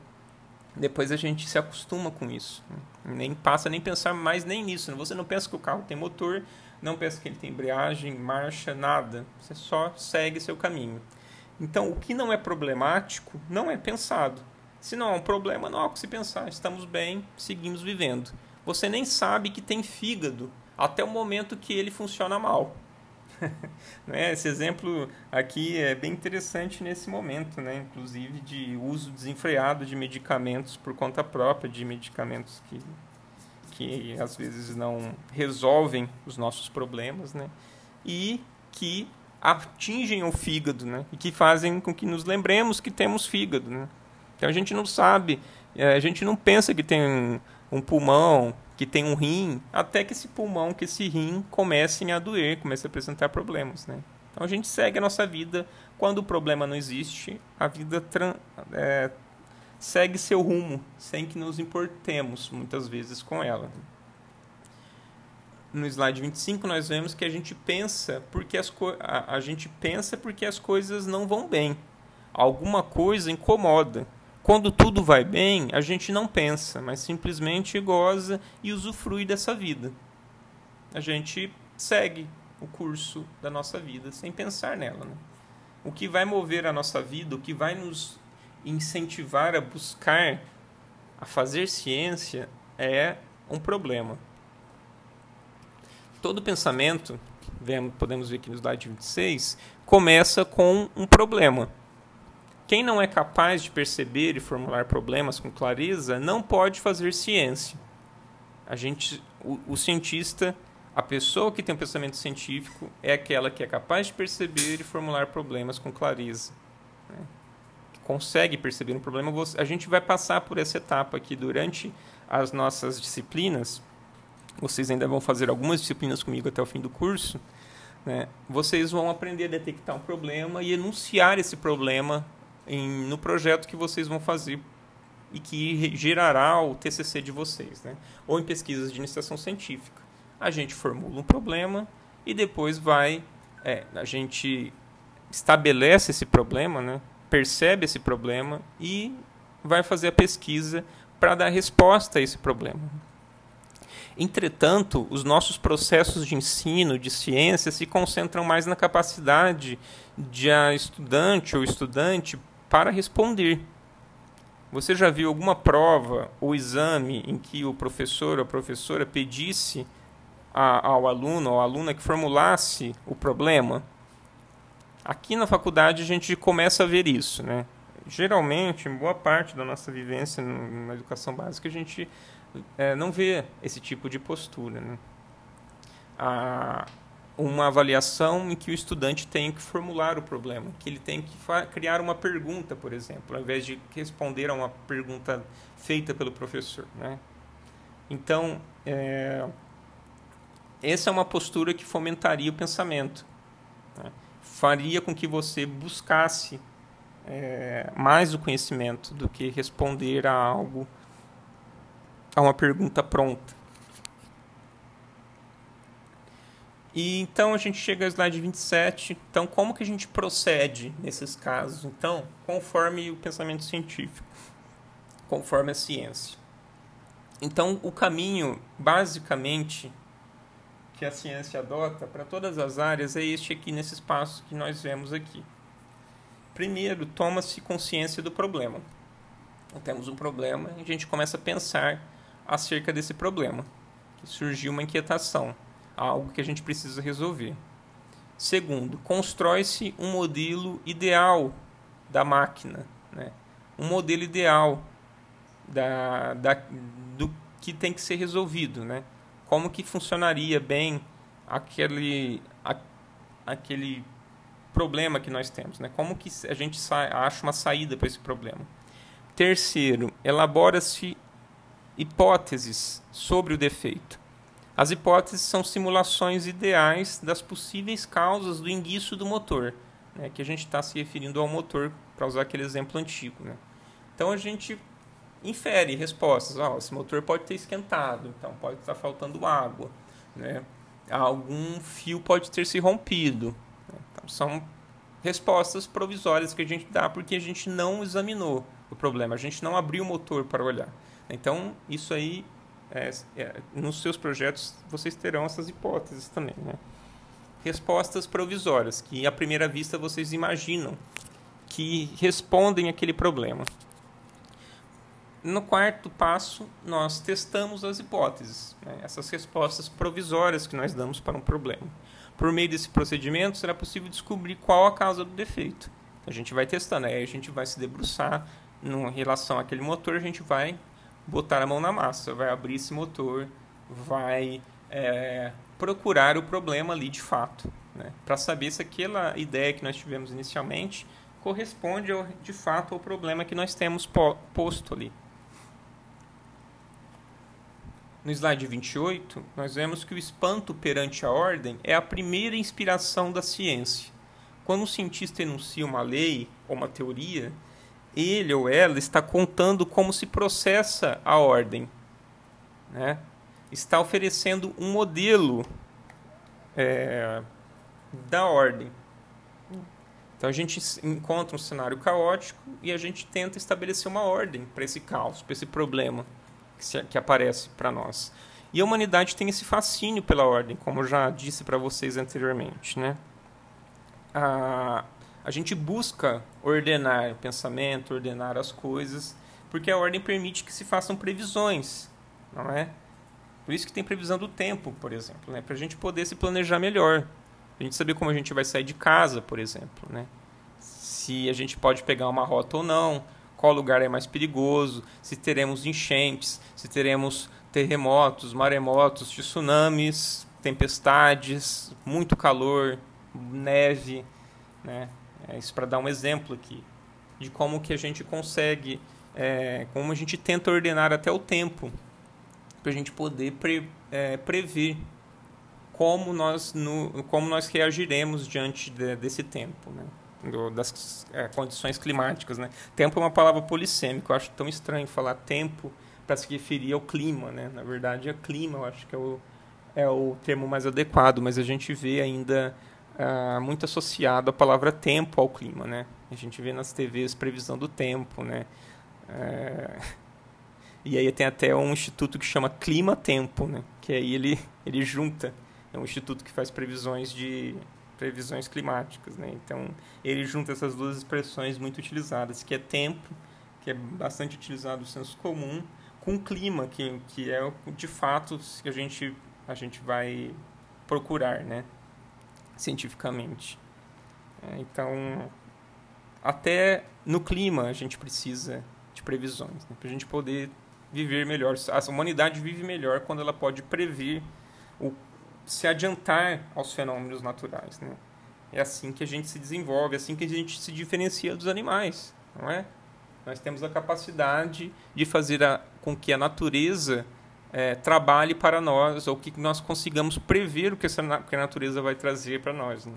Depois a gente se acostuma com isso. Nem passa nem pensar mais nem nisso. Né? Você não pensa que o carro tem motor, não pensa que ele tem embreagem, marcha, nada. Você só segue seu caminho. Então, o que não é problemático não é pensado. Se não é um problema, não há o que se pensar. Estamos bem, seguimos vivendo. Você nem sabe que tem fígado até o momento que ele funciona mal. né? Esse exemplo aqui é bem interessante nesse momento, né? inclusive de uso desenfreado de medicamentos por conta própria, de medicamentos que, que às vezes não resolvem os nossos problemas, né? e que atingem o fígado, né? e que fazem com que nos lembremos que temos fígado. Né? Então a gente não sabe, eh, a gente não pensa que tem um pulmão, que tem um rim, até que esse pulmão, que esse rim comecem a doer, comecem a apresentar problemas, né? Então a gente segue a nossa vida. Quando o problema não existe, a vida é, segue seu rumo, sem que nos importemos muitas vezes com ela. No slide 25 nós vemos que a gente pensa porque as a, a gente pensa porque as coisas não vão bem. Alguma coisa incomoda. Quando tudo vai bem, a gente não pensa, mas simplesmente goza e usufrui dessa vida. A gente segue o curso da nossa vida sem pensar nela. Né? O que vai mover a nossa vida, o que vai nos incentivar a buscar, a fazer ciência, é um problema. Todo pensamento, podemos ver aqui no slide 26, começa com um problema. Quem não é capaz de perceber e formular problemas com clareza não pode fazer ciência. A gente, o, o cientista, a pessoa que tem um pensamento científico é aquela que é capaz de perceber e formular problemas com clareza. Né? Consegue perceber um problema. A gente vai passar por essa etapa aqui durante as nossas disciplinas. Vocês ainda vão fazer algumas disciplinas comigo até o fim do curso. Né? Vocês vão aprender a detectar um problema e enunciar esse problema em, no projeto que vocês vão fazer e que gerará o TCC de vocês, né? ou em pesquisas de iniciação científica. A gente formula um problema e depois vai, é, a gente estabelece esse problema, né? percebe esse problema e vai fazer a pesquisa para dar resposta a esse problema. Entretanto, os nossos processos de ensino, de ciência, se concentram mais na capacidade de a estudante ou estudante para responder. Você já viu alguma prova ou exame em que o professor ou a professora pedisse a, ao aluno ou aluna que formulasse o problema? Aqui na faculdade a gente começa a ver isso, né? geralmente, em boa parte da nossa vivência na educação básica, a gente é, não vê esse tipo de postura. Né? A, uma avaliação em que o estudante tem que formular o problema, que ele tem que criar uma pergunta, por exemplo, ao invés de responder a uma pergunta feita pelo professor. Né? Então, é, essa é uma postura que fomentaria o pensamento, né? faria com que você buscasse é, mais o conhecimento do que responder a algo, a uma pergunta pronta. E então a gente chega ao slide 27. Então, como que a gente procede nesses casos? Então, conforme o pensamento científico, conforme a ciência. Então, o caminho, basicamente, que a ciência adota para todas as áreas é este aqui nesse espaço que nós vemos aqui. Primeiro, toma-se consciência do problema. Então, temos um problema e a gente começa a pensar acerca desse problema. Que surgiu uma inquietação algo que a gente precisa resolver. Segundo, constrói-se um modelo ideal da máquina, né? um modelo ideal da, da, do que tem que ser resolvido, né? como que funcionaria bem aquele, a, aquele problema que nós temos, né? como que a gente acha uma saída para esse problema. Terceiro, elabora-se hipóteses sobre o defeito. As hipóteses são simulações ideais das possíveis causas do enguiço do motor, né, que a gente está se referindo ao motor, para usar aquele exemplo antigo. Né. Então a gente infere respostas. Oh, esse motor pode ter esquentado, então pode estar faltando água. Né. Algum fio pode ter se rompido. Então, são respostas provisórias que a gente dá porque a gente não examinou o problema, a gente não abriu o motor para olhar. Então, isso aí é, é, nos seus projetos vocês terão essas hipóteses também. Né? Respostas provisórias, que à primeira vista vocês imaginam que respondem aquele problema. No quarto passo, nós testamos as hipóteses, né? essas respostas provisórias que nós damos para um problema. Por meio desse procedimento, será possível descobrir qual a causa do defeito. A gente vai testando, aí a gente vai se debruçar em relação àquele motor, a gente vai botar a mão na massa, vai abrir esse motor, vai é, procurar o problema ali de fato, né? para saber se aquela ideia que nós tivemos inicialmente corresponde ao, de fato ao problema que nós temos posto ali. No slide 28, nós vemos que o espanto perante a ordem é a primeira inspiração da ciência. Quando um cientista enuncia uma lei ou uma teoria, ele ou ela está contando como se processa a ordem. Né? Está oferecendo um modelo é, da ordem. Então a gente encontra um cenário caótico e a gente tenta estabelecer uma ordem para esse caos, para esse problema que, se, que aparece para nós. E a humanidade tem esse fascínio pela ordem, como eu já disse para vocês anteriormente. Né? A, a gente busca ordenar o pensamento, ordenar as coisas, porque a ordem permite que se façam previsões, não é? Por isso que tem previsão do tempo, por exemplo, né? para a gente poder se planejar melhor, a gente saber como a gente vai sair de casa, por exemplo, né? Se a gente pode pegar uma rota ou não, qual lugar é mais perigoso, se teremos enchentes, se teremos terremotos, maremotos, tsunamis, tempestades, muito calor, neve, né? É isso para dar um exemplo aqui de como que a gente consegue, é, como a gente tenta ordenar até o tempo para a gente poder pre, é, prever como nós, no, como nós reagiremos diante de, desse tempo, né? Do, das é, condições climáticas. Né? Tempo é uma palavra polissêmica, eu acho tão estranho falar tempo para se referir ao clima. Né? Na verdade, é clima, eu acho que é o, é o termo mais adequado, mas a gente vê ainda uh, muito associado a palavra tempo ao clima, né? A gente vê nas TVs previsão do tempo, né? Uh, e aí tem até um instituto que chama Clima Tempo, né? Que aí ele ele junta, é um instituto que faz previsões de previsões climáticas, né? Então ele junta essas duas expressões muito utilizadas, que é tempo, que é bastante utilizado no senso comum, com clima, que que é de fato que a gente a gente vai procurar, né? Cientificamente. É, então, até no clima a gente precisa de previsões, né? para a gente poder viver melhor. A humanidade vive melhor quando ela pode prever, o, se adiantar aos fenômenos naturais. Né? É assim que a gente se desenvolve, é assim que a gente se diferencia dos animais, não é? Nós temos a capacidade de fazer a, com que a natureza é, trabalhe para nós, ou que nós consigamos prever o que, essa, que a natureza vai trazer para nós. Né?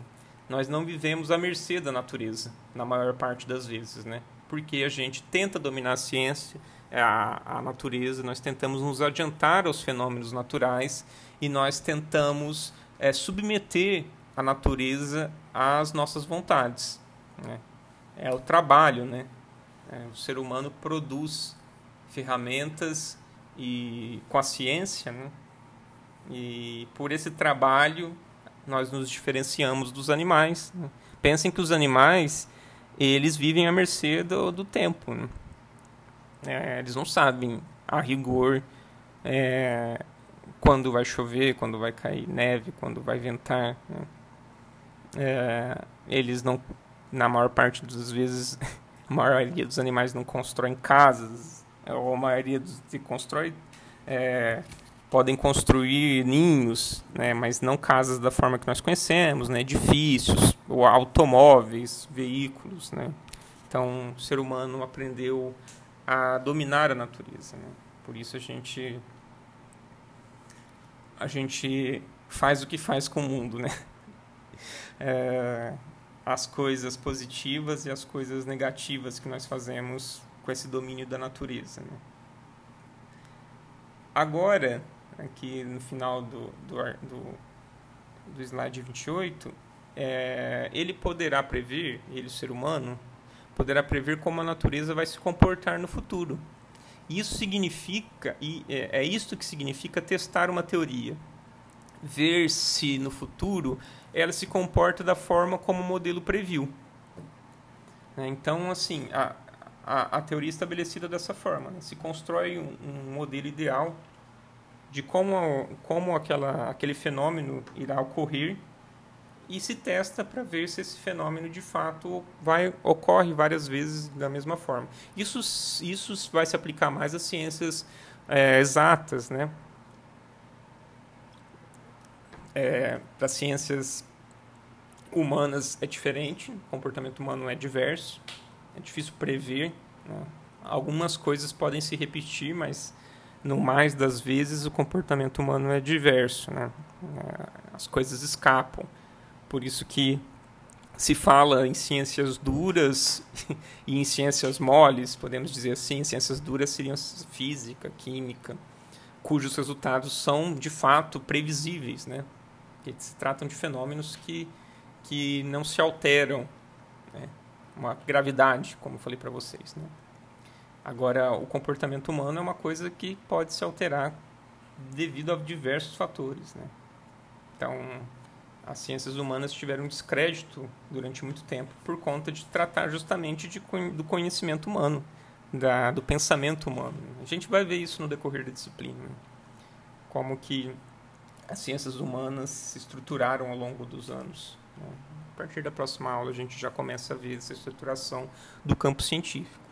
Nós não vivemos à mercê da natureza, na maior parte das vezes, né? porque a gente tenta dominar a ciência, a, a natureza, nós tentamos nos adiantar aos fenômenos naturais e nós tentamos é, submeter a natureza às nossas vontades. Né? É o trabalho, né? É, o ser humano produz ferramentas e com a ciência, né? E por esse trabalho nós nos diferenciamos dos animais. Né? Pensem que os animais eles vivem à mercê do, do tempo. Né? É, eles não sabem a rigor é, quando vai chover, quando vai cair neve, quando vai ventar. Né? É, eles não, na maior parte das vezes, a maioria dos animais não constroem casas, ou a maioria dos que constrói é, podem construir ninhos, né, mas não casas da forma que nós conhecemos, né, edifícios, ou automóveis, veículos. Né. Então, o ser humano aprendeu a dominar a natureza. Né. Por isso a gente a gente faz o que faz com o mundo, né? É, as coisas positivas e as coisas negativas que nós fazemos com esse domínio da natureza. Né? Agora, aqui no final do, do, do, do slide 28, é, ele poderá prever, ele, o ser humano, poderá prever como a natureza vai se comportar no futuro. Isso significa, e é, é isto que significa testar uma teoria. Ver se no futuro ela se comporta da forma como o modelo previu. Né? Então, assim, a, a, a teoria estabelecida dessa forma. Né? Se constrói um, um, modelo ideal de como, como aquela, aquele fenômeno irá ocorrer e se testa para ver se esse fenômeno de fato vai ocorre várias vezes da mesma forma. Isso, isso vai se aplicar mais às ciências é, exatas, né? É, para ciências humanas é diferente, o comportamento humano é diverso, é difícil prever. Né? Algumas coisas podem se repetir, mas no mais das vezes o comportamento humano é diverso, né? É, as coisas escapam. Por isso que se fala em ciências duras e em ciências moles, podemos dizer assim, ciências duras seriam física, química, cujos resultados são de fato previsíveis, né? Que se tratam de fenômenos que que não se alteram? Uma gravidade, como eu falei para vocês, né? Agora, o comportamento humano é uma coisa que pode se alterar devido a diversos fatores, né? Então, as ciências humanas tiveram descrédito durante muito tempo por conta de tratar justamente de, do conhecimento humano, da, do pensamento humano. A gente vai ver isso no decorrer da disciplina, né? como que as ciências humanas se estruturaram ao longo dos anos. A partir da próxima aula a gente já começa a ver essa estruturação do campo científico.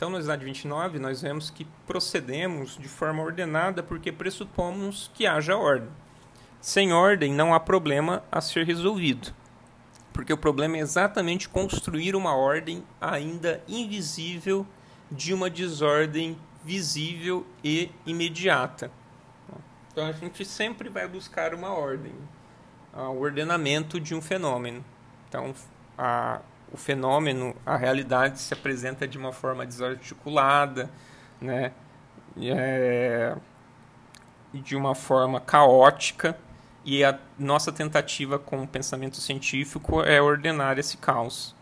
Então, no slide 29, nós vemos que procedemos de forma ordenada porque pressupomos que haja ordem. Sem ordem, não há problema a ser resolvido, porque o problema é exatamente construir uma ordem ainda invisível de uma desordem visível e imediata. Então, a gente sempre vai buscar uma ordem, o ordenamento de um fenômeno. Então, a, o fenômeno, a realidade se apresenta de uma forma desarticulada, né? É, de uma forma caótica e a nossa tentativa com o pensamento científico é ordenar esse caos,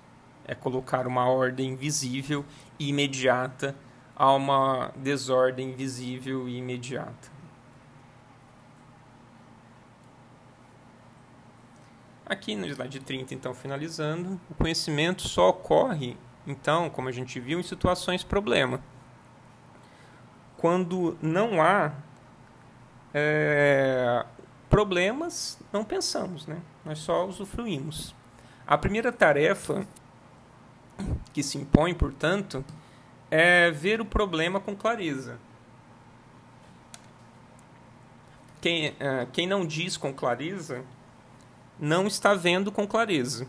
é colocar uma ordem visível e imediata a uma desordem visível e imediata. Aqui no slide 30, então, finalizando, o conhecimento só ocorre, então, como a gente viu, em situações problema. Quando não há é, problemas não pensamos, né? Nós só usufruímos. A primeira tarefa que se impõe, portanto, é ver o problema com clareza. Quem, uh, quem não diz com clareza não está vendo com clareza.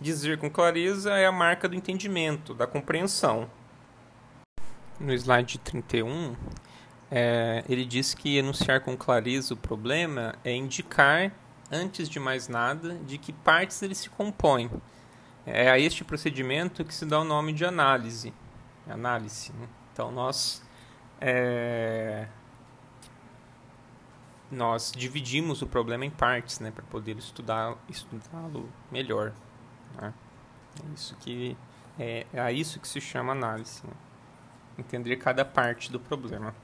Dizer com clareza é a marca do entendimento, da compreensão. No slide 31, é, ele diz que enunciar com clareza o problema é indicar, antes de mais nada, de que partes ele se compõe. É a este procedimento que se dá o nome de análise. Análise. Né? Então, nós, é, nós dividimos o problema em partes né, para poder estudar, estudá-lo melhor. Né? É, isso que, é, é a isso que se chama análise. Né? Entender cada parte do problema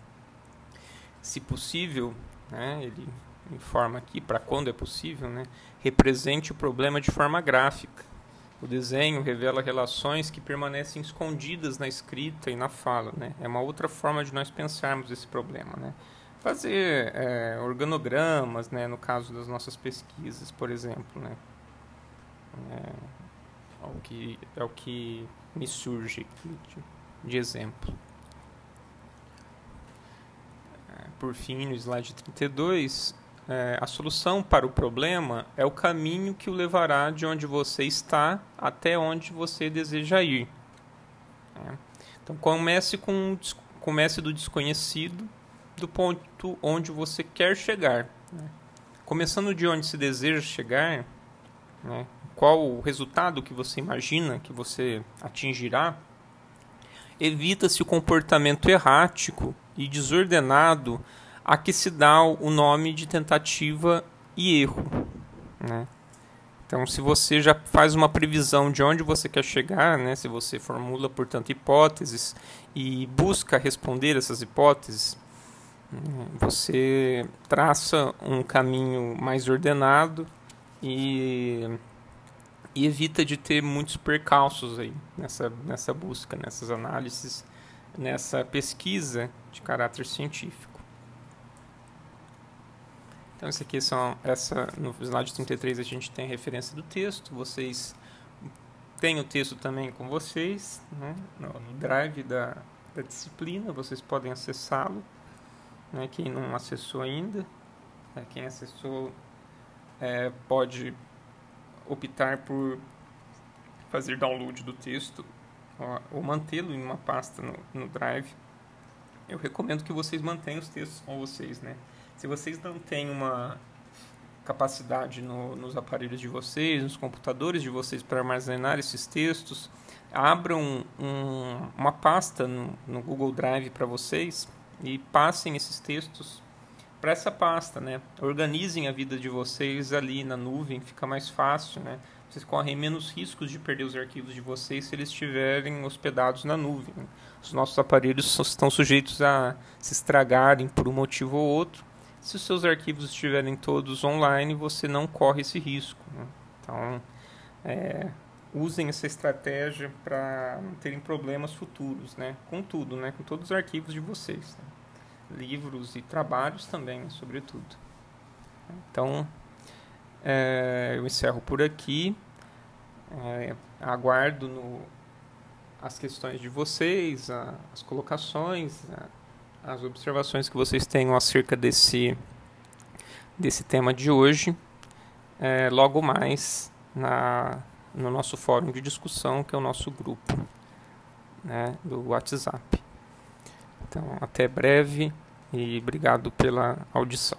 se possível, né, ele informa aqui para quando é possível, né, represente o problema de forma gráfica. O desenho revela relações que permanecem escondidas na escrita e na fala. Né? É uma outra forma de nós pensarmos esse problema. Né? Fazer é, organogramas, né, no caso das nossas pesquisas, por exemplo. Né? É, é o que, é o que me surge aqui de, de exemplo. por fim, no slide 32, é, a solução para o problema é o caminho que o levará de onde você está até onde você deseja ir. É. Então comece com comece do desconhecido, do ponto onde você quer chegar. Né? Começando de onde se deseja chegar, né? qual o resultado que você imagina que você atingirá, evita-se o comportamento errático e desordenado a que se dá o nome de tentativa e erro. Né? Então, se você já faz uma previsão de onde você quer chegar, né? se você formula, portanto, hipóteses e busca responder essas hipóteses, você traça um caminho mais ordenado e, e evita de ter muitos percalços aí nessa, nessa busca, nessas análises nessa pesquisa de caráter científico. Então, isso aqui são essa no slide 33 a gente tem a referência do texto. Vocês têm o texto também com vocês, né, no, no drive da, da disciplina. Vocês podem acessá-lo. Né, quem não acessou ainda, né, quem acessou é, pode optar por fazer download do texto ou mantê-lo em uma pasta no, no Drive, eu recomendo que vocês mantenham os textos com vocês, né? Se vocês não têm uma capacidade no, nos aparelhos de vocês, nos computadores de vocês para armazenar esses textos, abram um, uma pasta no, no Google Drive para vocês e passem esses textos para essa pasta, né? Organizem a vida de vocês ali na nuvem, fica mais fácil, né? vocês correm menos riscos de perder os arquivos de vocês se eles estiverem hospedados na nuvem. Os nossos aparelhos estão sujeitos a se estragarem por um motivo ou outro. Se os seus arquivos estiverem todos online, você não corre esse risco. Né? Então, é, usem essa estratégia para não terem problemas futuros, né? Com tudo, né? Com todos os arquivos de vocês, né? livros e trabalhos também, sobretudo. Então, é, eu encerro por aqui. É, aguardo no, as questões de vocês, a, as colocações, a, as observações que vocês tenham acerca desse, desse tema de hoje. É, logo mais na, no nosso fórum de discussão, que é o nosso grupo né, do WhatsApp. Então, até breve e obrigado pela audição.